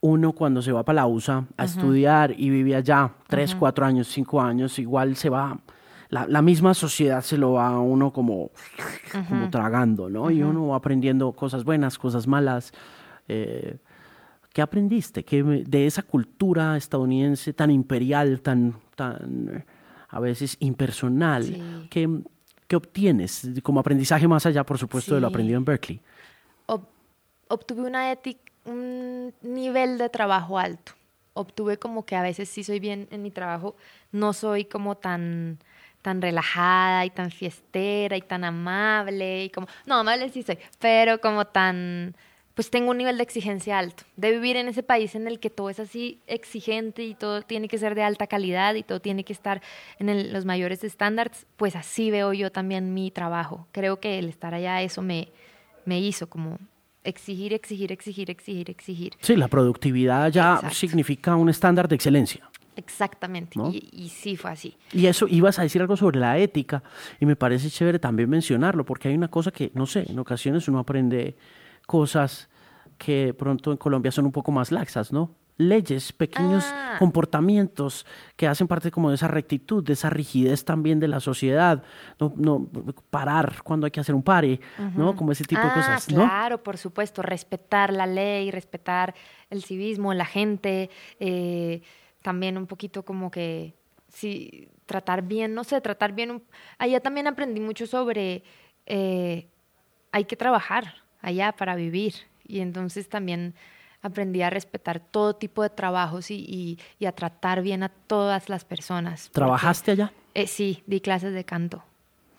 S1: uno cuando se va para la USA a estudiar y vive allá tres, cuatro años, cinco años, igual se va, la, la misma sociedad se lo va a uno como, como tragando, ¿no? Y uno va aprendiendo cosas buenas, cosas malas. eh, ¿Qué aprendiste ¿Qué de esa cultura estadounidense tan imperial, tan, tan a veces impersonal?
S3: Sí.
S1: ¿Qué, qué obtienes como aprendizaje más allá, por supuesto, de lo aprendido en Berkeley?
S3: ob- obtuve una ética, un nivel de trabajo alto. Obtuve como que a veces sí soy bien en mi trabajo, no soy como tan tan relajada y tan fiestera y tan amable y como no amable sí soy, pero como tan pues tengo un nivel de exigencia alto, de vivir en ese país en el que todo es así exigente y todo tiene que ser de alta calidad y todo tiene que estar en el- los mayores estándares, pues así veo yo también mi trabajo. Creo que el estar allá eso me, me hizo como exigir, exigir, exigir, exigir, exigir.
S1: Sí, la productividad ya
S3: Exacto.
S1: significa un estándar de excelencia.
S3: Exactamente.
S1: ¿No?
S3: Y, y sí fue así.
S1: Y eso, ibas a decir algo sobre la ética, y me parece chévere también mencionarlo, porque hay una cosa que, no sé, en ocasiones uno aprende cosas que de pronto en Colombia son un poco más laxas, ¿no? Leyes, pequeños
S3: Ah.
S1: comportamientos que hacen parte como de esa rectitud, de esa rigidez también de la sociedad, no, no parar cuando hay que hacer un pare, ¿no? Como ese tipo de
S3: Ah,
S1: cosas, ¿no?
S3: Claro, por supuesto, respetar la ley, respetar el civismo, la gente, eh, también un poquito como que, sí, tratar bien, no sé, tratar bien. un- Allá también aprendí mucho sobre, eh, hay que trabajar allá para vivir y entonces también aprendí a respetar todo tipo de trabajos y, y- y a tratar bien a todas las personas. porque-
S1: ¿Trabajaste allá?
S3: Eh, sí, di clases de canto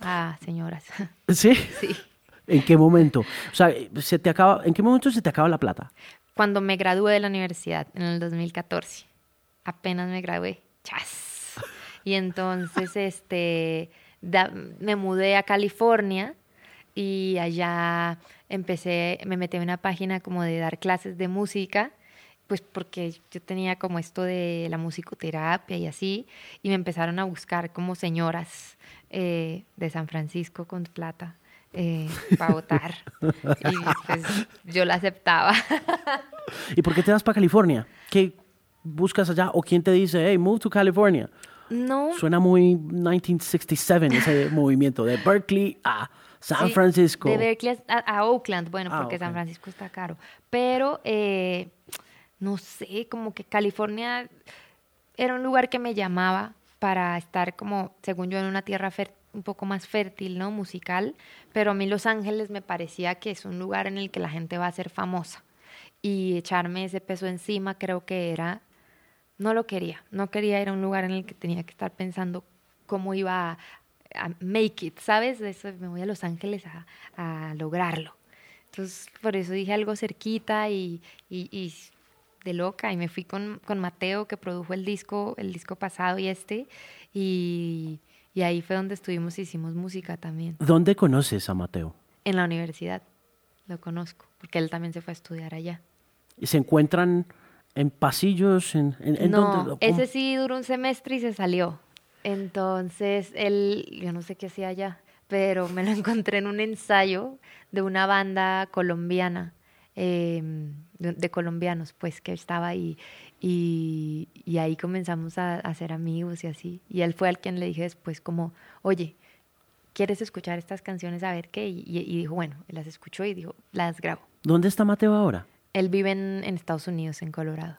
S3: a señoras.
S1: Sí.
S3: sí.
S1: ¿En qué momento? O sea, se te acaba, ¿en qué momento se te acaba la plata?
S3: cuando me gradué de la universidad en el 2014. Apenas me gradué. ¡Chas! Y entonces este, da- me mudé a California y allá empecé, me metí en una página como de dar clases de música, pues porque yo tenía como esto de la musicoterapia y así, y me empezaron a buscar como señoras eh, de San Francisco con plata para votar. Y pues yo la aceptaba.
S1: ¿Y por qué te vas para California? ¿Qué buscas allá? ¿O quién te dice, hey, move to California?
S3: No,
S1: Suena muy 1967 ese movimiento de Berkeley a San
S3: Sí,
S1: Francisco.
S3: De Berkeley a, a Oakland, bueno,
S1: Ah,
S3: porque San. Francisco está caro. Pero, eh, no sé, como que California era un lugar que me llamaba para estar como, según yo, en una tierra un poco más fértil, ¿no? Musical. Pero a mí Los Ángeles me parecía que es un lugar en el que la gente va a ser famosa. Y echarme ese peso encima creo que era no lo quería. No quería ir a un lugar en el que tenía que estar pensando cómo iba a, a make it, ¿sabes? Eso, me voy a Los Ángeles a, a lograrlo. Entonces, por eso dije algo cerquita y, y- y de loca. Y me fui con, con Mateo, que produjo el disco, el disco pasado y este. Y, y ahí fue donde estuvimos y hicimos música también.
S1: ¿Dónde conoces a Mateo?
S3: En la universidad. Lo conozco, porque él también se fue a estudiar allá.
S1: ¿Y ¿Se encuentran en pasillos? ¿En, en, en
S3: no, ese sí duró un semestre y se salió. Entonces, él, yo no sé qué hacía allá, pero me lo encontré en un ensayo de una banda colombiana, eh, de, de colombianos, pues, que estaba ahí. Y, y ahí comenzamos a, a ser amigos y así. Y él fue al quien le dije después como, oye, ¿quieres escuchar estas canciones a ver qué? Y, y- y dijo, bueno, las escuchó y dijo, las grabo.
S1: ¿Dónde está Mateo ahora?
S3: Él vive en, en Estados Unidos, en Colorado.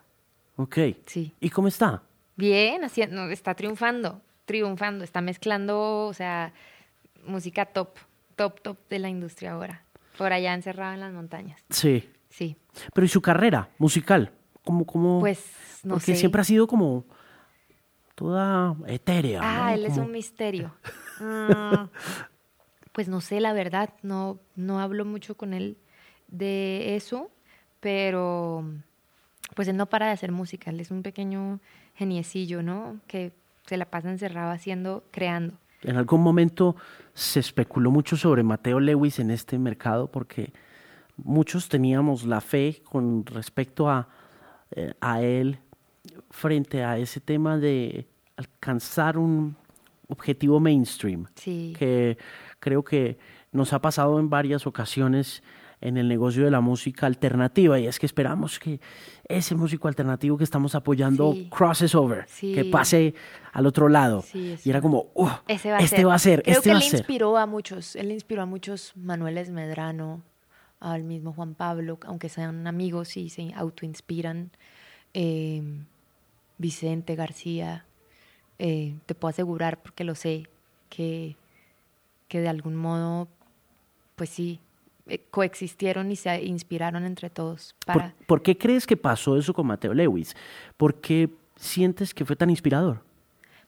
S1: Ok.
S3: Sí.
S1: ¿Y cómo está?
S3: Bien, haciendo, está triunfando, triunfando, está mezclando, o sea, música top, top, top de la industria ahora, por allá encerrado en las montañas.
S1: Sí.
S3: Sí,
S1: Pero ¿y su carrera musical? ¿Cómo, cómo?
S3: pues no
S1: Porque
S3: sé.
S1: siempre ha sido como toda etérea.
S3: Ah,
S1: ¿no?
S3: él es un misterio. Ah, pues no sé, la verdad, no, no hablo mucho con él de eso, pero pues él no para de hacer música, él es un pequeño geniecillo, ¿no? Que se la pasa encerrado haciendo, creando.
S1: En algún momento se especuló mucho sobre Mateo Lewis en este mercado porque muchos teníamos la fe con respecto a, eh, a él frente a ese tema de alcanzar un objetivo mainstream
S3: Sí.
S1: que creo que nos ha pasado en varias ocasiones en el negocio de la música alternativa y es que esperamos que ese músico alternativo que estamos apoyando
S3: Sí.
S1: crosses over,
S3: Sí.
S1: que pase al otro lado.
S3: Sí,
S1: y era como, "Uh,
S3: Ese va
S1: este
S3: ser.
S1: va a ser,
S3: Creo
S1: este
S3: que
S1: va a
S3: él
S1: ser.
S3: inspiró a muchos. Él inspiró a muchos Manuel Medrano, al mismo Juan Pablo, aunque sean amigos y se autoinspiran. eh, Vicente García. eh, te puedo asegurar, porque lo sé, que, que de algún modo, pues sí, coexistieron y se inspiraron entre todos
S1: ¿Por,
S3: para...
S1: por qué crees que pasó eso con Mateo Lewis? ¿Por qué sientes que fue tan inspirador?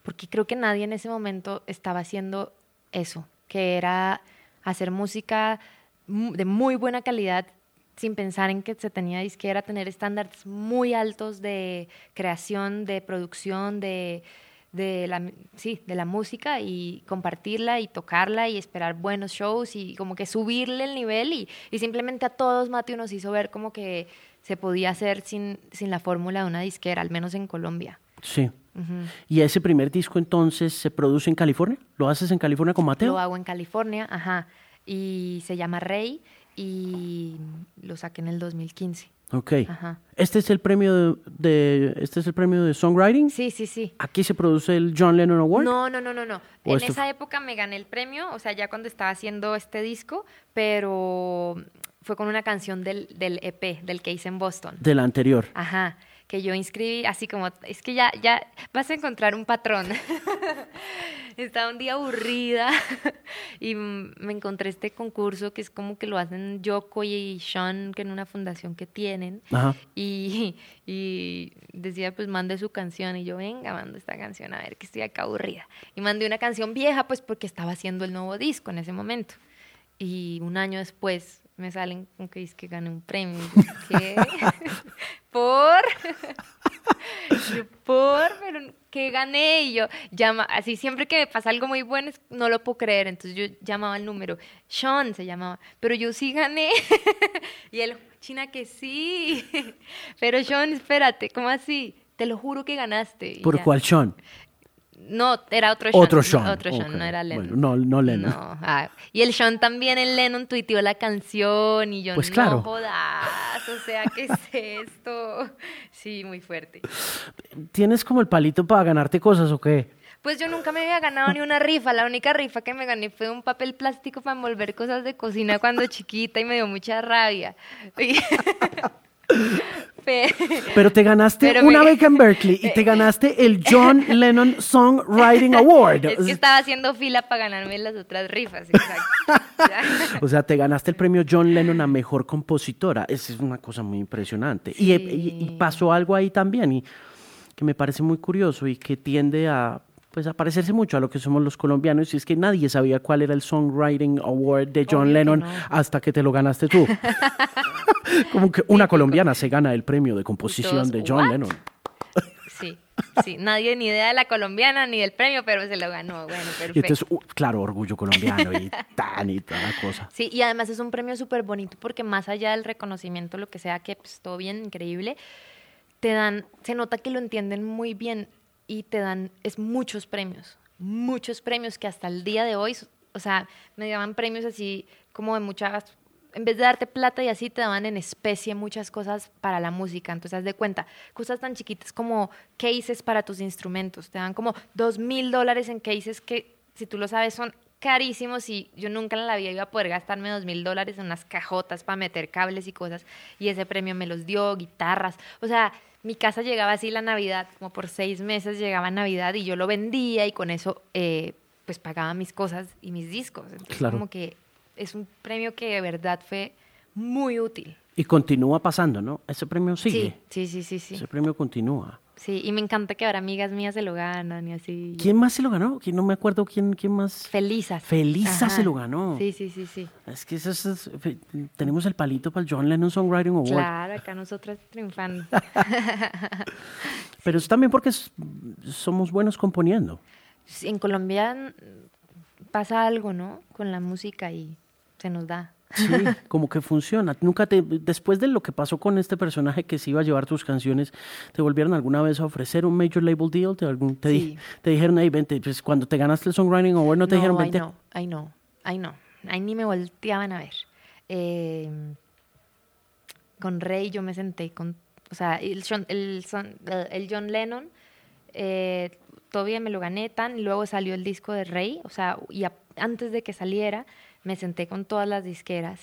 S3: porque creo que nadie en ese momento estaba haciendo eso, que era hacer música de muy buena calidad sin pensar en que se tenía disquera, tener estándares muy altos de creación, de producción, de, de la, sí, de la música y compartirla y tocarla y esperar buenos shows y como que subirle el nivel y, y simplemente a todos Mateo nos hizo ver como que se podía hacer sin, sin la fórmula de una disquera, al menos en Colombia.
S1: Sí. ¿Y ese primer disco entonces se produce en California? ¿Lo haces en California con Mateo?
S3: Lo hago en California, ajá. Y se llama Rey. y lo saqué en el 2015.
S1: Ok.
S3: Ajá.
S1: Este es el premio de, de- este es el premio de songwriting.
S3: Sí, sí, sí.
S1: Aquí se produce el John Lennon Award.
S3: No, no, no, no, no.
S1: ¿O
S3: En
S1: esto
S3: esa época me gané el premio, o sea, ya cuando estaba haciendo este disco, pero fue con una canción del, del EP, del que hice en Boston.
S1: Del anterior.
S3: Ajá, que yo inscribí así como, es que ya, ya vas a encontrar un patrón. Estaba un día aburrida y me encontré este concurso que es como que lo hacen Yoko y Sean, que en una fundación que tienen.
S1: Ajá.
S3: Y, y decía, pues mande su canción. Y yo, venga, mando esta canción, a ver, que estoy acá aburrida. Y mandé una canción vieja, pues porque estaba haciendo el nuevo disco en ese momento. Y un año después me salen con que dice que gané un premio. ¿Qué? ¿Por? Yo, ¿por? Pero que gané. Y yo, llama, así siempre que me pasa algo muy bueno, es- no lo puedo creer. Entonces yo llamaba el número. Sean se llamaba. Pero yo sí gané. y él, China, que sí. Pero Sean, espérate, ¿cómo así? Te lo juro que ganaste.
S1: ¿Por cuál Sean?
S3: No, era otro Sean.
S1: Otro
S3: no,
S1: Sean.
S3: Otro Sean, no era Lennon.
S1: Bueno, no, no Lennon.
S3: No, ah, Y el Sean también, el Lennon tuiteó la canción y yo,
S1: Pues
S3: no
S1: claro.
S3: jodas, o sea, ¿qué es esto? Sí, muy fuerte.
S1: ¿Tienes como el palito para ganarte cosas o qué?
S3: Pues yo nunca me había ganado ni una rifa. La única rifa que me gané fue un papel plástico para envolver cosas de cocina cuando chiquita y me dio mucha rabia.
S1: Pero te ganaste
S3: Pero
S1: una
S3: me-
S1: beca en Berkeley y te ganaste el John Lennon Songwriting Award.
S3: Es que estaba haciendo fila para ganarme las otras rifas, exacto.
S1: O sea, te ganaste el premio John Lennon a mejor compositora. Esa es una cosa muy impresionante. Y, y- y pasó algo ahí también y que me parece muy curioso y que tiende a pues a parecerse mucho a lo que somos los colombianos y es que nadie sabía cuál era el Songwriting Award de John
S3: Obvio que
S1: Lennon
S3: no.
S1: hasta que te lo ganaste tú. Como que una colombiana se gana el premio de composición
S3: todos,
S1: de John
S3: "What?".
S1: Lennon.
S3: Sí, sí, nadie ni idea de la colombiana ni del premio, pero se lo ganó. Bueno, perfecto.
S1: Y entonces, uh, claro, orgullo colombiano y tan y toda la cosa.
S3: Sí, y además es un premio súper bonito porque más allá del reconocimiento, lo que sea, que pues, todo bien, increíble, te dan, se nota que lo entienden muy bien y te dan, es muchos premios, muchos premios que hasta el día de hoy, o sea, me daban premios así como de muchas, en vez de darte plata y así, te daban en especie muchas cosas para la música. Entonces, haz de cuenta, cosas tan chiquitas como cases para tus instrumentos, te dan como dos mil dólares en cases que, si tú lo sabes, son carísimos y yo nunca en la vida iba a poder gastarme dos mil dólares en unas cajotas para meter cables y cosas y ese premio me los dio, guitarras, o sea, mi casa llegaba así la Navidad, como por seis meses llegaba Navidad y yo lo vendía y con eso eh, pues pagaba mis cosas y mis discos, entonces
S1: Claro.
S3: como que es un premio que de verdad fue muy útil.
S1: Y continúa pasando, ¿no? Ese premio sigue.
S3: Sí, sí, sí, sí, sí.
S1: Ese premio continúa.
S3: Sí, y me encanta que ahora amigas mías se lo ganan y así.
S1: ¿Quién más se lo ganó? ¿Quién no me acuerdo quién, quién más?
S3: Felizas.
S1: Felisa
S3: Ajá.
S1: se lo ganó.
S3: Sí, sí, sí, sí.
S1: Es que eso es, tenemos el palito para el John Lennon Songwriting Award.
S3: Claro, acá nosotras triunfando.
S1: Pero es también porque somos buenos componiendo.
S3: En Colombia pasa algo, ¿no? Con la música y se nos da.
S1: Sí, como que funciona. Nunca te, después de lo que pasó con este personaje que se iba a llevar tus canciones, ¿te volvieron alguna vez a ofrecer un major label deal? ¿Te, algún- te, di-
S3: Sí.
S1: te dijeron, hey, vente, pues cuando te ganaste el Songwriting Award, no te dijeron,
S3: ay
S1: vente.
S3: no, ay no, ay no. Ahí ni me volteaban a ver. Eh, con Rey yo me senté con, o sea, el, John- el, el John Lennon, eh, todavía me lo gané tan, luego salió el disco de Rey, o sea, y a- antes de que saliera, me senté con todas las disqueras.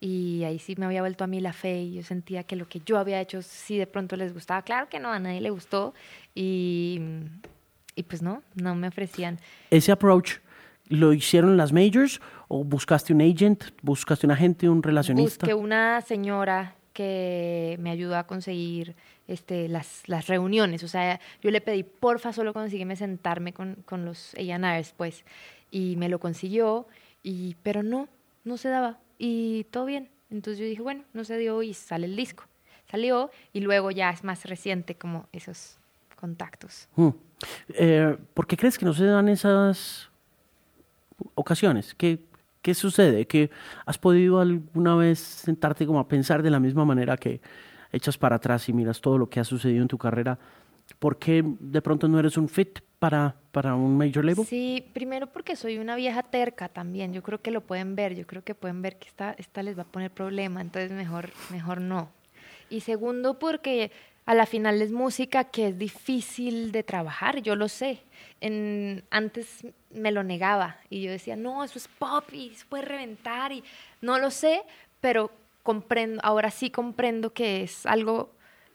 S3: Y ahí sí me había vuelto a mí la fe y yo sentía que lo que yo había hecho sí de pronto les gustaba. Claro que no, a nadie le gustó. Y, y pues no, no me ofrecían.
S1: ¿Ese approach lo hicieron las majors o buscaste un agent, buscaste un agente, un relacionista?
S3: Busqué una señora que me ayudó a conseguir este, las, las reuniones. O sea, yo le pedí, porfa, solo consígueme sentarme con, con los A&Rs, pues. Y me lo consiguió, y, pero no, no se daba. Y todo bien. Entonces yo dije, bueno, no se dio y sale el disco. Salió y luego ya es más reciente como esos contactos.
S1: Hmm. Eh, ¿Por qué crees que no se dan esas ocasiones? ¿Qué, qué sucede? ¿Que has podido alguna vez sentarte como a pensar de la misma manera que echas para atrás y miras todo lo que ha sucedido en tu carrera, ¿por qué de pronto no eres un fit para, para un major label?
S3: Sí, primero porque soy una vieja terca también. Yo creo que lo pueden ver. Yo creo que pueden ver que esta, esta les va a poner problema. Entonces mejor, mejor no. Y segundo porque a la final es música que es difícil de trabajar. Yo lo sé. En, antes me lo negaba y yo decía, no, eso es pop y se puede reventar. Y no lo sé, pero comprendo, ahora sí comprendo que es algo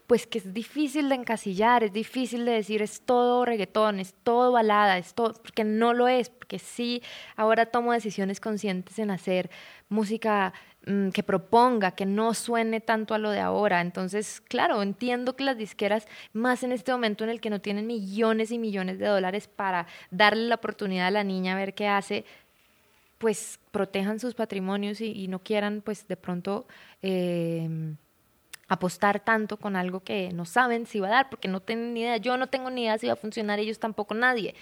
S3: pues que es difícil de encasillar, es difícil de decir es todo reggaetón, es todo balada, es todo, porque no lo es, porque sí, ahora tomo decisiones conscientes en hacer música que proponga, que no suene tanto a lo de ahora. Entonces, claro, entiendo que las disqueras, más en este momento en el que no tienen millones y millones de dólares para darle la oportunidad a la niña a ver qué hace, pues protejan sus patrimonios y, no quieran, pues de pronto... Eh, apostar tanto con algo que no saben si va a dar, porque no tienen ni idea. Yo no tengo ni idea si va a funcionar, ellos tampoco, nadie.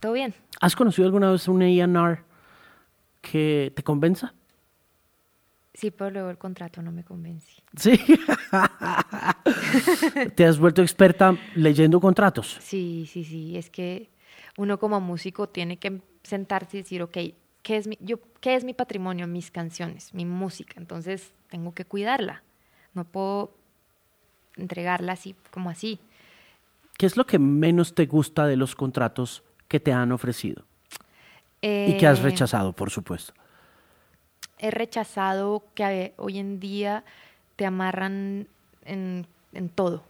S3: Todo bien.
S1: ¿Has conocido alguna vez un A&R que te convenza?
S3: Sí, pero luego el contrato no me convence.
S1: Sí. ¿Te has vuelto experta leyendo contratos?
S3: Sí, sí, sí. Es que uno como músico tiene que sentarse y decir, ok, ¿qué es mi, yo, ¿qué es mi patrimonio? Mis canciones, mi música. Entonces tengo que cuidarla no puedo entregarla así como así.
S1: ¿Qué es lo que menos te gusta de los contratos que te han ofrecido? y que has eh, rechazado, por supuesto.
S3: He rechazado que hoy en día te amarran en, todo.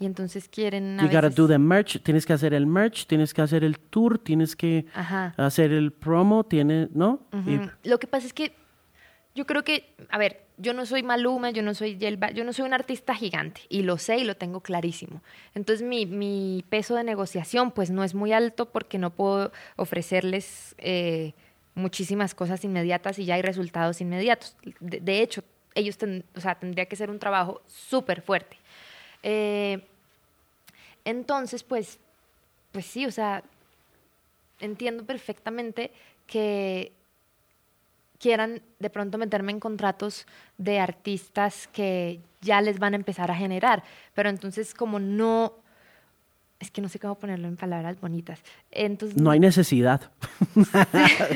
S3: Y entonces quieren.
S1: A you gotta do the merch, tienes que hacer el merch, tienes que hacer el tour, tienes que hacer el promo, tiene, ¿no?
S3: Lo que pasa es que yo creo que, a ver, yo no soy Maluma, yo no soy Yelba, yo no soy un artista gigante y lo sé y lo tengo clarísimo. Entonces mi, peso de negociación pues no es muy alto porque no puedo ofrecerles eh, muchísimas cosas inmediatas y ya hay resultados inmediatos. De, hecho, ellos o sea, tendría que ser un trabajo súper fuerte. Eh, entonces, pues, pues sí, o sea, entiendo perfectamente que quieran de pronto meterme en contratos de artistas que ya les van a empezar a generar. Pero entonces como no, es que no sé cómo ponerlo en palabras bonitas. Entonces,
S1: no hay necesidad.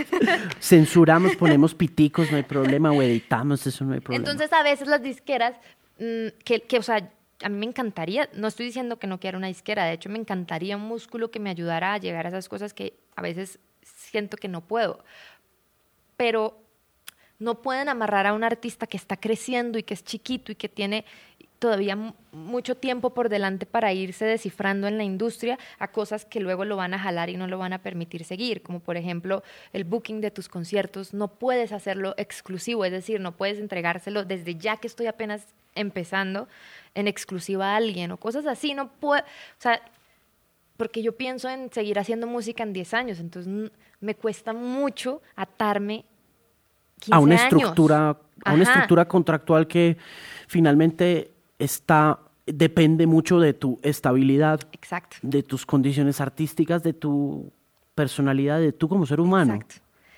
S1: Censuramos, ponemos piticos, no hay problema, o editamos, eso no hay problema.
S3: Entonces a veces las disqueras, mm, que, que, o sea, a mí me encantaría, no estoy diciendo que no quiera una disquera, de hecho me encantaría un músculo que me ayudara a llegar a esas cosas que a veces siento que no puedo. Pero no pueden amarrar a un artista que está creciendo y que es chiquito y que tiene todavía mucho tiempo por delante para irse descifrando en la industria a cosas que luego lo van a jalar y no lo van a permitir seguir, como por ejemplo el booking de tus conciertos, no puedes hacerlo exclusivo, es decir, no puedes entregárselo desde ya que estoy apenas empezando en exclusiva a alguien o cosas así, no puedo, o sea, porque yo pienso en seguir haciendo música en 10 años, entonces me cuesta mucho atarme
S1: a una estructura, a una estructura contractual que finalmente está depende mucho de tu estabilidad, de tus condiciones artísticas, de tu personalidad, de tú como ser humano.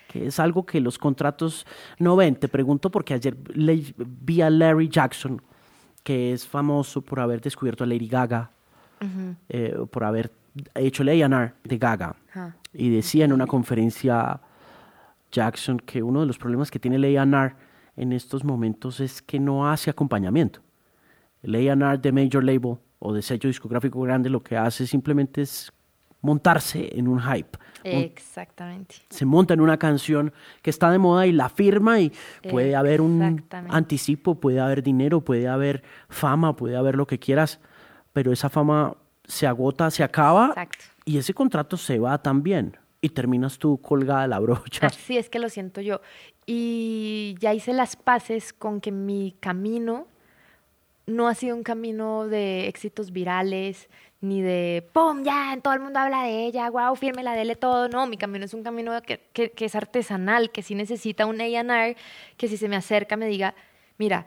S1: Que es algo que los contratos no ven. Te pregunto porque ayer vi a Larry Jackson, que es famoso por haber descubierto a Lady Gaga, eh, por haber hecho el A&R de Gaga. Y decía en una conferencia Jackson que uno de los problemas que tiene el A&R en estos momentos es que no hace acompañamiento. El A&R de major label o de sello discográfico grande lo que hace simplemente es montarse en un hype.
S3: Exactamente.
S1: Se monta en una canción que está de moda y la firma y puede haber un anticipo, puede haber dinero, puede haber fama, puede haber lo que quieras, pero esa fama se agota, se acaba y ese contrato se va también y terminas tú colgada la brocha.
S3: Así es que lo siento yo. Y ya hice las paces con que mi camino no ha sido un camino de éxitos virales, ni de ¡pum! Ya, todo el mundo habla de ella, wow, la dele todo. No, mi camino es un camino que es artesanal, que sí necesita un A&R, que si se me acerca me diga, mira,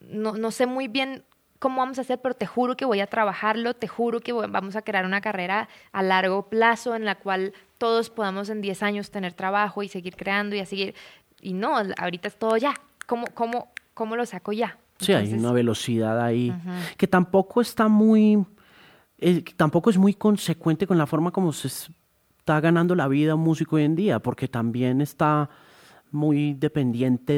S3: no, no sé muy bien cómo vamos a hacer, pero te juro que voy a trabajarlo, te juro que vamos a crear una carrera a largo plazo en la cual todos podamos en 10 años tener trabajo y seguir creando y a seguir. Y no, ahorita es todo ya. ¿Cómo, cómo, cómo lo saco ya?
S1: Sí, hay una velocidad ahí que tampoco está muy, eh, tampoco es muy consecuente con la forma como se está ganando la vida un músico hoy en día, porque también está muy dependiente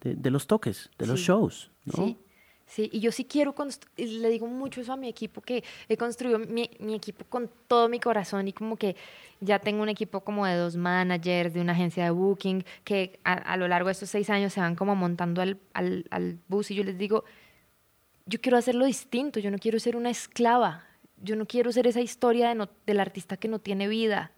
S1: de, los toques, de los shows, ¿no?
S3: Sí. Sí, y yo sí quiero, le digo mucho eso a mi equipo, que he construido mi, equipo con todo mi corazón y como que ya tengo un equipo como de dos managers, de una agencia de booking, que a, lo largo de estos seis años se van como montando al, al, bus y yo les digo, yo quiero hacerlo distinto, yo no quiero ser una esclava, yo no quiero ser esa historia de del artista que no tiene vida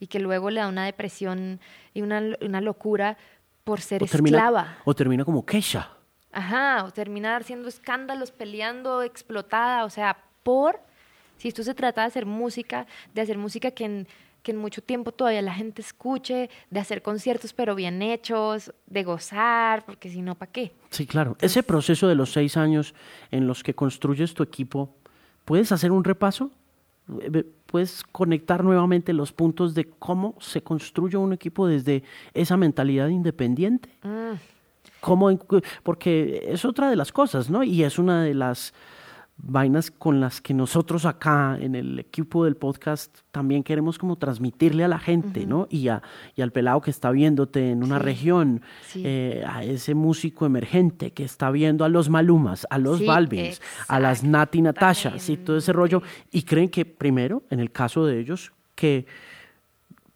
S3: y que luego le da una depresión y una, una locura por ser esclava.
S1: O termina como Kesha.
S3: Ajá, o terminar haciendo escándalos, peleando, explotada, o sea, por, si esto se trata de hacer música, de hacer música que en, que en mucho tiempo todavía la gente escuche, de hacer conciertos pero bien hechos, de gozar, porque si no, ¿para qué?
S1: Sí, claro. Ese proceso de los seis años en los que construyes tu equipo, ¿puedes hacer un repaso? Eh, ¿Puedes conectar nuevamente los puntos de cómo se construye un equipo desde esa mentalidad independiente? Mm porque es otra de las cosas, ¿no? Y es una de las vainas con las que nosotros acá en el equipo del podcast también queremos como transmitirle a la gente, ¿no? Y, a, y al pelado que está viéndote en una región, eh, a ese músico emergente que está viendo a los Malumas, a los Balvins, a las Nati Natasha, y todo ese rollo. Y creen que primero, en el caso de ellos, que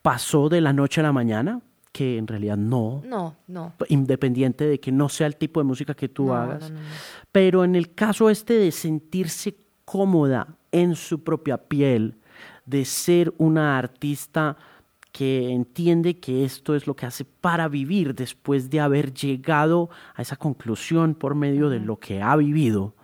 S1: pasó de la noche a la mañana, que en realidad no.
S3: No, no.
S1: Independiente de que no sea el tipo de música que tú hagas. Pero en el caso este de sentirse cómoda en su propia piel, de ser una artista que entiende que esto es lo que hace para vivir después de haber llegado a esa conclusión por medio de lo que ha vivido.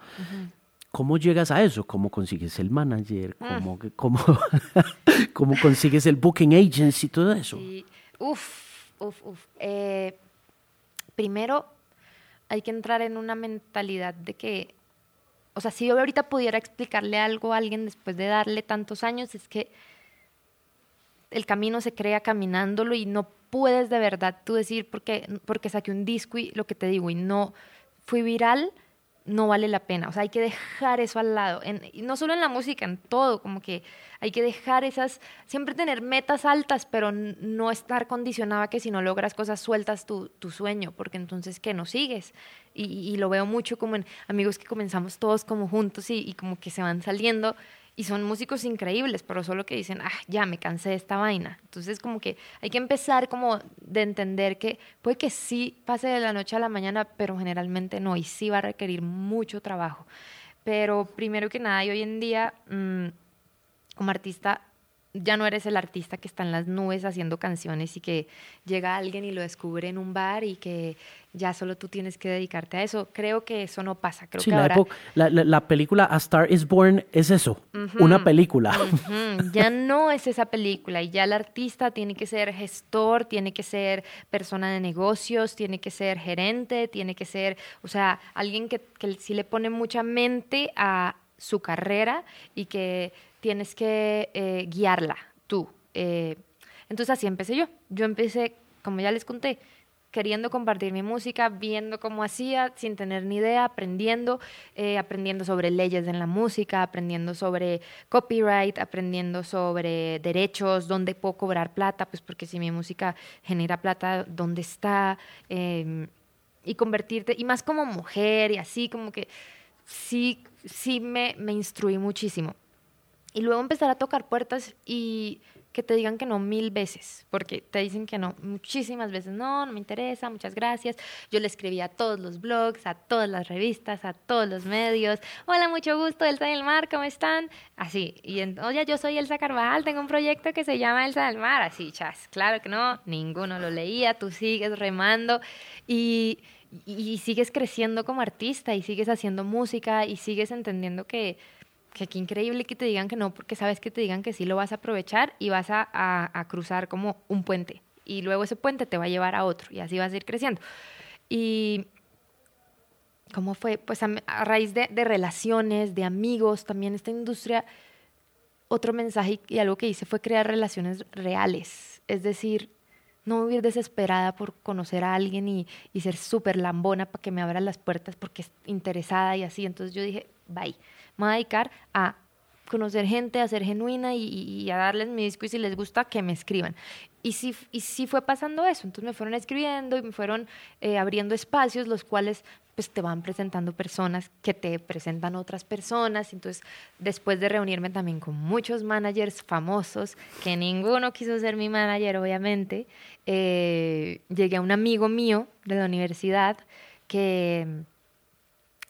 S1: ¿Cómo llegas a eso? ¿Cómo consigues el manager? Ah. ¿Cómo, cómo, cómo consigues el booking agency y todo eso?
S3: Sí. Uf, Uf, uf. Eh, primero, hay que entrar en una mentalidad de que, o sea, si yo ahorita pudiera explicarle algo a alguien después de darle tantos años, es que el camino se crea caminándolo y no puedes de verdad tú decir porque, porque saqué un disco y lo que te digo y no fui viral, no vale la pena. O sea, hay que dejar eso al lado. no solo en la música, en todo, como que hay que dejar esas, siempre tener metas altas, pero no estar condicionado a que si no logras cosas sueltas tu, tu sueño, porque entonces, ¿qué? No sigues. Y, lo veo mucho como en amigos que comenzamos todos como juntos y como que se van saliendo y son músicos increíbles, pero solo que dicen, ah, ya me cansé de esta vaina. Entonces como que hay que empezar como de entender que puede que sí pase de la noche a la mañana, pero generalmente no, y sí va a requerir mucho trabajo. Pero primero que nada, y hoy en día, mm, como artista, ya no eres el artista que está en las nubes haciendo canciones y que llega alguien y lo descubre en un bar y que ya solo tú tienes que dedicarte a eso. Creo que eso no pasa. Creo que
S1: la, la, película A Star is Born es eso, una película.
S3: Ya no es esa película y ya el artista tiene que ser gestor, tiene que ser persona de negocios, tiene que ser gerente, tiene que ser, o sea, alguien que, que sí le pone mucha mente a su carrera y que tienes que eh, guiarla tú. Eh, entonces así empecé yo. Yo empecé, como ya les conté, queriendo compartir mi música, viendo cómo hacía, sin tener ni idea, aprendiendo, eh, aprendiendo sobre leyes en la música, aprendiendo sobre copyright, aprendiendo sobre derechos, dónde puedo cobrar plata, pues porque si mi música genera plata, ¿dónde está? Em, y convertirte, y más como mujer y así, como que sí, sí me, me instruí muchísimo. Y luego empezar a tocar puertas y que te digan que no mil veces, porque te dicen que no muchísimas veces, no, no me interesa, muchas gracias. Yo le escribí a todos los blogs, a todas las revistas, a todos los medios, hola, mucho gusto, Elsa del Mar, ¿cómo están? Así, y oye, yo soy Elsa Carvajal, tengo un proyecto que se llama Elsa del Mar, así, chas, claro que no, ninguno lo leía, tú sigues remando y, y sigues creciendo como artista y sigues haciendo música y sigues entendiendo que que qué increíble que te digan que no, porque sabes que te digan que sí lo vas a aprovechar y vas a, cruzar como un puente. Y luego ese puente te va a llevar a otro y así vas a ir creciendo. Y ¿cómo fue? Pues a, raíz de, relaciones, de amigos, también esta industria, otro mensaje y algo que hice fue crear relaciones reales. Es decir, no vivir desesperada por conocer a alguien y, y ser súper lambona para que me abra las puertas porque es interesada y así. Entonces yo dije, bye, me voy a dedicar a conocer gente, a ser genuina y, a darles mi disco y si les gusta, que me escriban. Y sí, y sí fue pasando eso, entonces me fueron escribiendo y me fueron eh, abriendo espacios, los cuales pues te van presentando personas que te presentan otras personas. Entonces, después de reunirme también con muchos managers famosos, que ninguno quiso ser mi manager, obviamente, eh, llegué a un amigo mío de la universidad que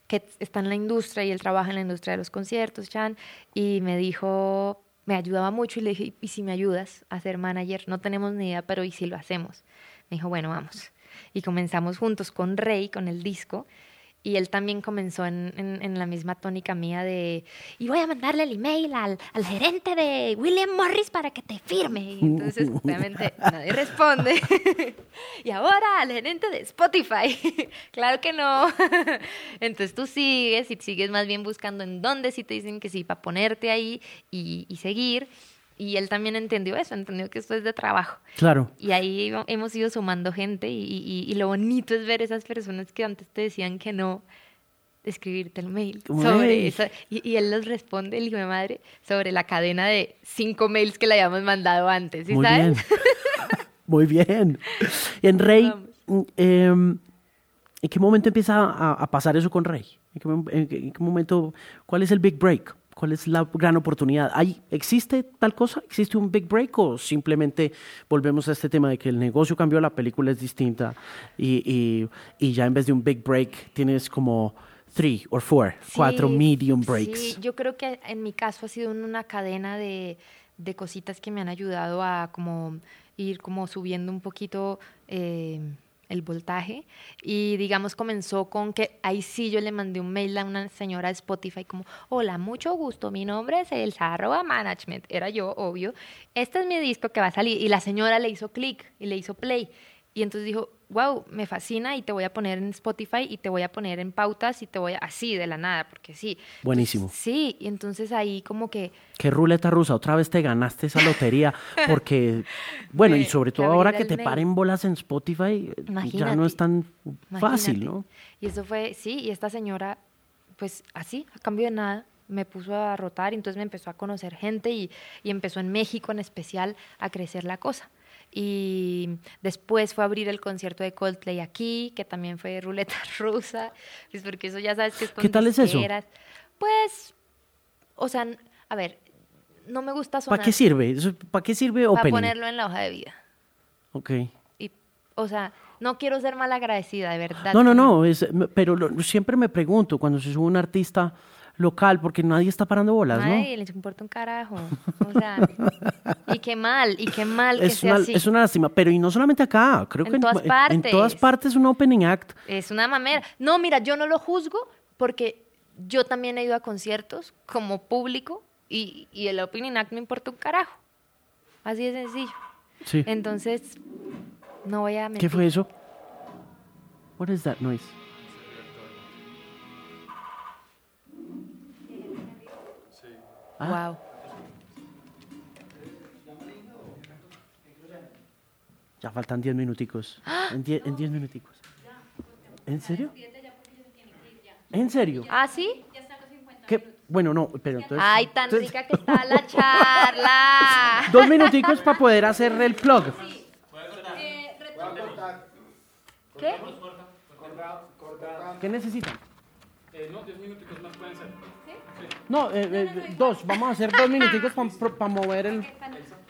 S3: que está en la industria y él trabaja en la industria de los conciertos, Chan, y me dijo, me ayudaba mucho y le dije, ¿y si me ayudas a ser manager? No tenemos ni idea, pero ¿y si lo hacemos? Me dijo, bueno, vamos. Y comenzamos juntos con Rey, con el disco, y él también comenzó en, en, la misma tónica mía de, y voy a mandarle el email al, al, gerente de William Morris para que te firme. Y entonces, obviamente, nadie responde. y ahora al gerente de Spotify. claro que no. entonces tú sigues y sigues más bien buscando en dónde sí te dicen que sí, para ponerte ahí y, y seguir y él también entendió eso, entendió que esto es de trabajo.
S1: Claro.
S3: Y ahí hemos ido sumando gente y, y, lo bonito es ver esas personas que antes te decían que no, escribirte el mail sobre eso. Y, él les responde, el hijo de madre, sobre la cadena de cinco mails que le habíamos mandado antes. ¿sí
S1: Muy
S3: sabes?
S1: bien. Muy bien. En Rey, em, ¿en qué momento empieza a, pasar eso con Rey? ¿En qué momento, cuál es el big break? ¿Cuál es la gran oportunidad? ¿Hay, ¿Existe tal cosa? ¿Existe un big break o simplemente volvemos a este tema de que el negocio cambió, la película es distinta y, y, ya en vez de un big break tienes como three or four, cuatro medium breaks?
S3: Sí, yo creo que en mi caso ha sido una cadena de, de cositas que me han ayudado a como ir como subiendo un poquito... Eh, el voltaje. Y digamos, comenzó con que ahí sí yo le mandé un mail a una señora de Spotify como, hola, mucho gusto, mi nombre es Elsa, arroba management, era yo, obvio. Este es mi disco que va a salir. Y la señora le hizo clic y le hizo play. Y entonces dijo, wow, me fascina y te voy a poner en Spotify y te voy a poner en pautas y te voy a, así de la nada, porque sí.
S1: Buenísimo.
S3: sí, y entonces ahí como que...
S1: Qué ruleta rusa, otra vez te ganaste esa lotería, porque, bueno, y sobre todo ahora que te paren bolas en Spotify, ya no es tan fácil, ¿no?
S3: Y eso fue, sí, y esta señora, pues así, a cambio de nada, me puso a rotar y entonces me empezó a conocer gente y, y empezó en México en especial a crecer la cosa y después fue a abrir el concierto de Coldplay aquí, que también fue ruleta rusa, pues porque eso ya sabes que es con
S1: ¿Qué tal es eso?
S3: Pues, o sea, a ver, no me gusta sonar.
S1: ¿Para qué sirve? ¿Para qué sirve Para
S3: ponerlo en la hoja de vida.
S1: Ok.
S3: Y, o sea, no quiero ser mal agradecida, de verdad.
S1: No, no, no, es, pero siempre me pregunto, cuando se sube un artista local porque nadie está parando bolas, ¿no?
S3: Ay, les importa un carajo. O sea, y qué mal, y qué mal que
S1: es
S3: sea
S1: una,
S3: así.
S1: Es una lástima, pero y no solamente acá, creo
S3: en
S1: que
S3: todas partes.
S1: en todas partes un opening act.
S3: Es una mamera. No, mira, yo no lo juzgo porque yo también he ido a conciertos como público y, y el opening act me importa un carajo. Así de sencillo.
S1: Sí.
S3: Entonces, no voy a mentir.
S1: ¿Qué fue eso? What is that noise?
S3: Wow. Ah.
S1: Ya faltan 10 minuticos. En 10 en minuticos. ¿En serio? ¿En serio?
S3: ¿Ah, sí?
S1: ¿Qué? Bueno, no, pero entonces...
S3: Ay, tan rica que está la charla.
S1: Dos minuticos para poder hacer el plug.
S3: ¿Qué?
S1: ¿Qué necesitan?
S4: Eh, no, 10 minuticos más pueden ser.
S1: No, eh, eh, dos. Vamos a hacer dos minuticos para mover el...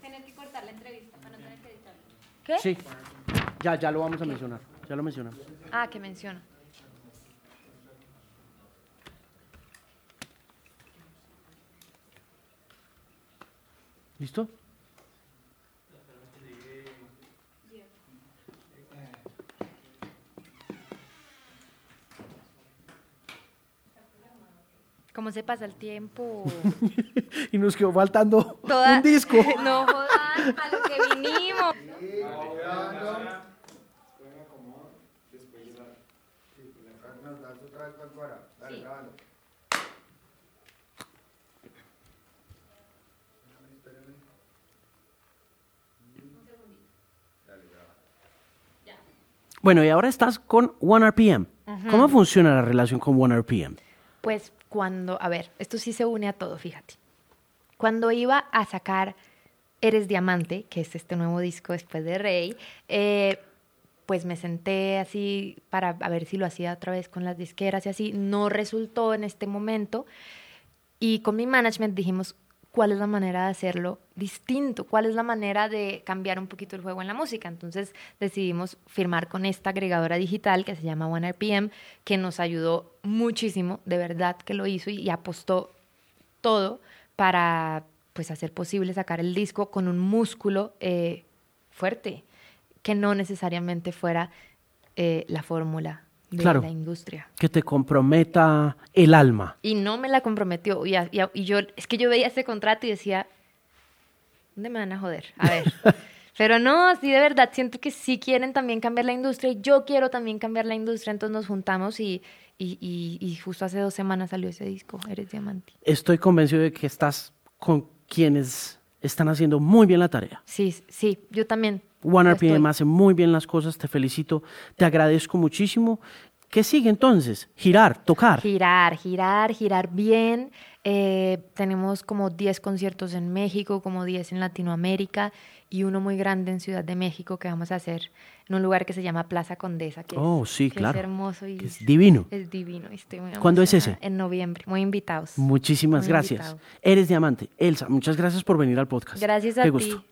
S5: Tienes que cortar la entrevista para no tener que editarlo.
S3: ¿Qué?
S1: Sí. Ya, ya lo vamos a mencionar. Ya lo mencionamos.
S3: Ah, que menciona.
S1: ¿Listo?
S3: ¿Cómo se pasa el tiempo?
S1: y nos quedó faltando un disco.
S3: no jodan, a lo que vinimos.
S1: Bueno, y ahora estás con OneRPM. ¿Cómo funciona la relación con OneRPM?
S3: Pues cuando, a ver, esto sí se une a todo, fíjate. Cuando iba a sacar Eres Diamante, que es este nuevo disco después de Rey, eh, pues me senté así para a ver si lo hacía otra vez con las disqueras y así. No resultó en este momento. Y con mi management dijimos, ¿cuál es la manera de hacerlo distinto? ¿Cuál es la manera de cambiar un poquito el juego en la música? Entonces decidimos firmar con esta agregadora digital que se llama OneRPM, que nos ayudó muchísimo, de verdad que lo hizo y, apostó todo para pues hacer posible sacar el disco con un músculo eh, fuerte, que no necesariamente fuera eh, la fórmula de
S1: Claro.
S3: la industria.
S1: Que te comprometa el alma.
S3: Y no me la comprometió. Y, a- y a- y yo, es que yo veía ese contrato y decía, ¿dónde me van a joder? A ver. Pero no, sí, de verdad, siento que sí quieren también cambiar la industria y yo quiero también cambiar la industria, entonces nos juntamos y, y, y- y justo hace dos semanas salió ese disco, Eres Diamante.
S1: Estoy convencido de que estás con quienes están haciendo muy bien la tarea.
S3: Sí, sí, yo también.
S1: OneRPM hace muy bien las cosas, te felicito, te agradezco muchísimo. ¿Qué sigue entonces? Girar, tocar.
S3: Girar, girar, girar bien. Eh, tenemos como 10 conciertos en México, como 10 en Latinoamérica y uno muy grande en Ciudad de México que vamos a hacer en un lugar que se llama Plaza Condesa, que,
S1: Oh,
S3: es,
S1: sí,
S3: que
S1: claro.
S3: es hermoso y
S1: Que es divino.
S3: Es divino. Estoy muy
S1: ¿Cuándo es ese?
S3: En noviembre. Muy invitados.
S1: Muchísimas
S3: Muy
S1: gracias.
S3: invitados.
S1: Eres diamante. Elsa, muchas gracias por venir al podcast.
S3: Gracias a
S1: Qué
S3: ti.
S1: gusto.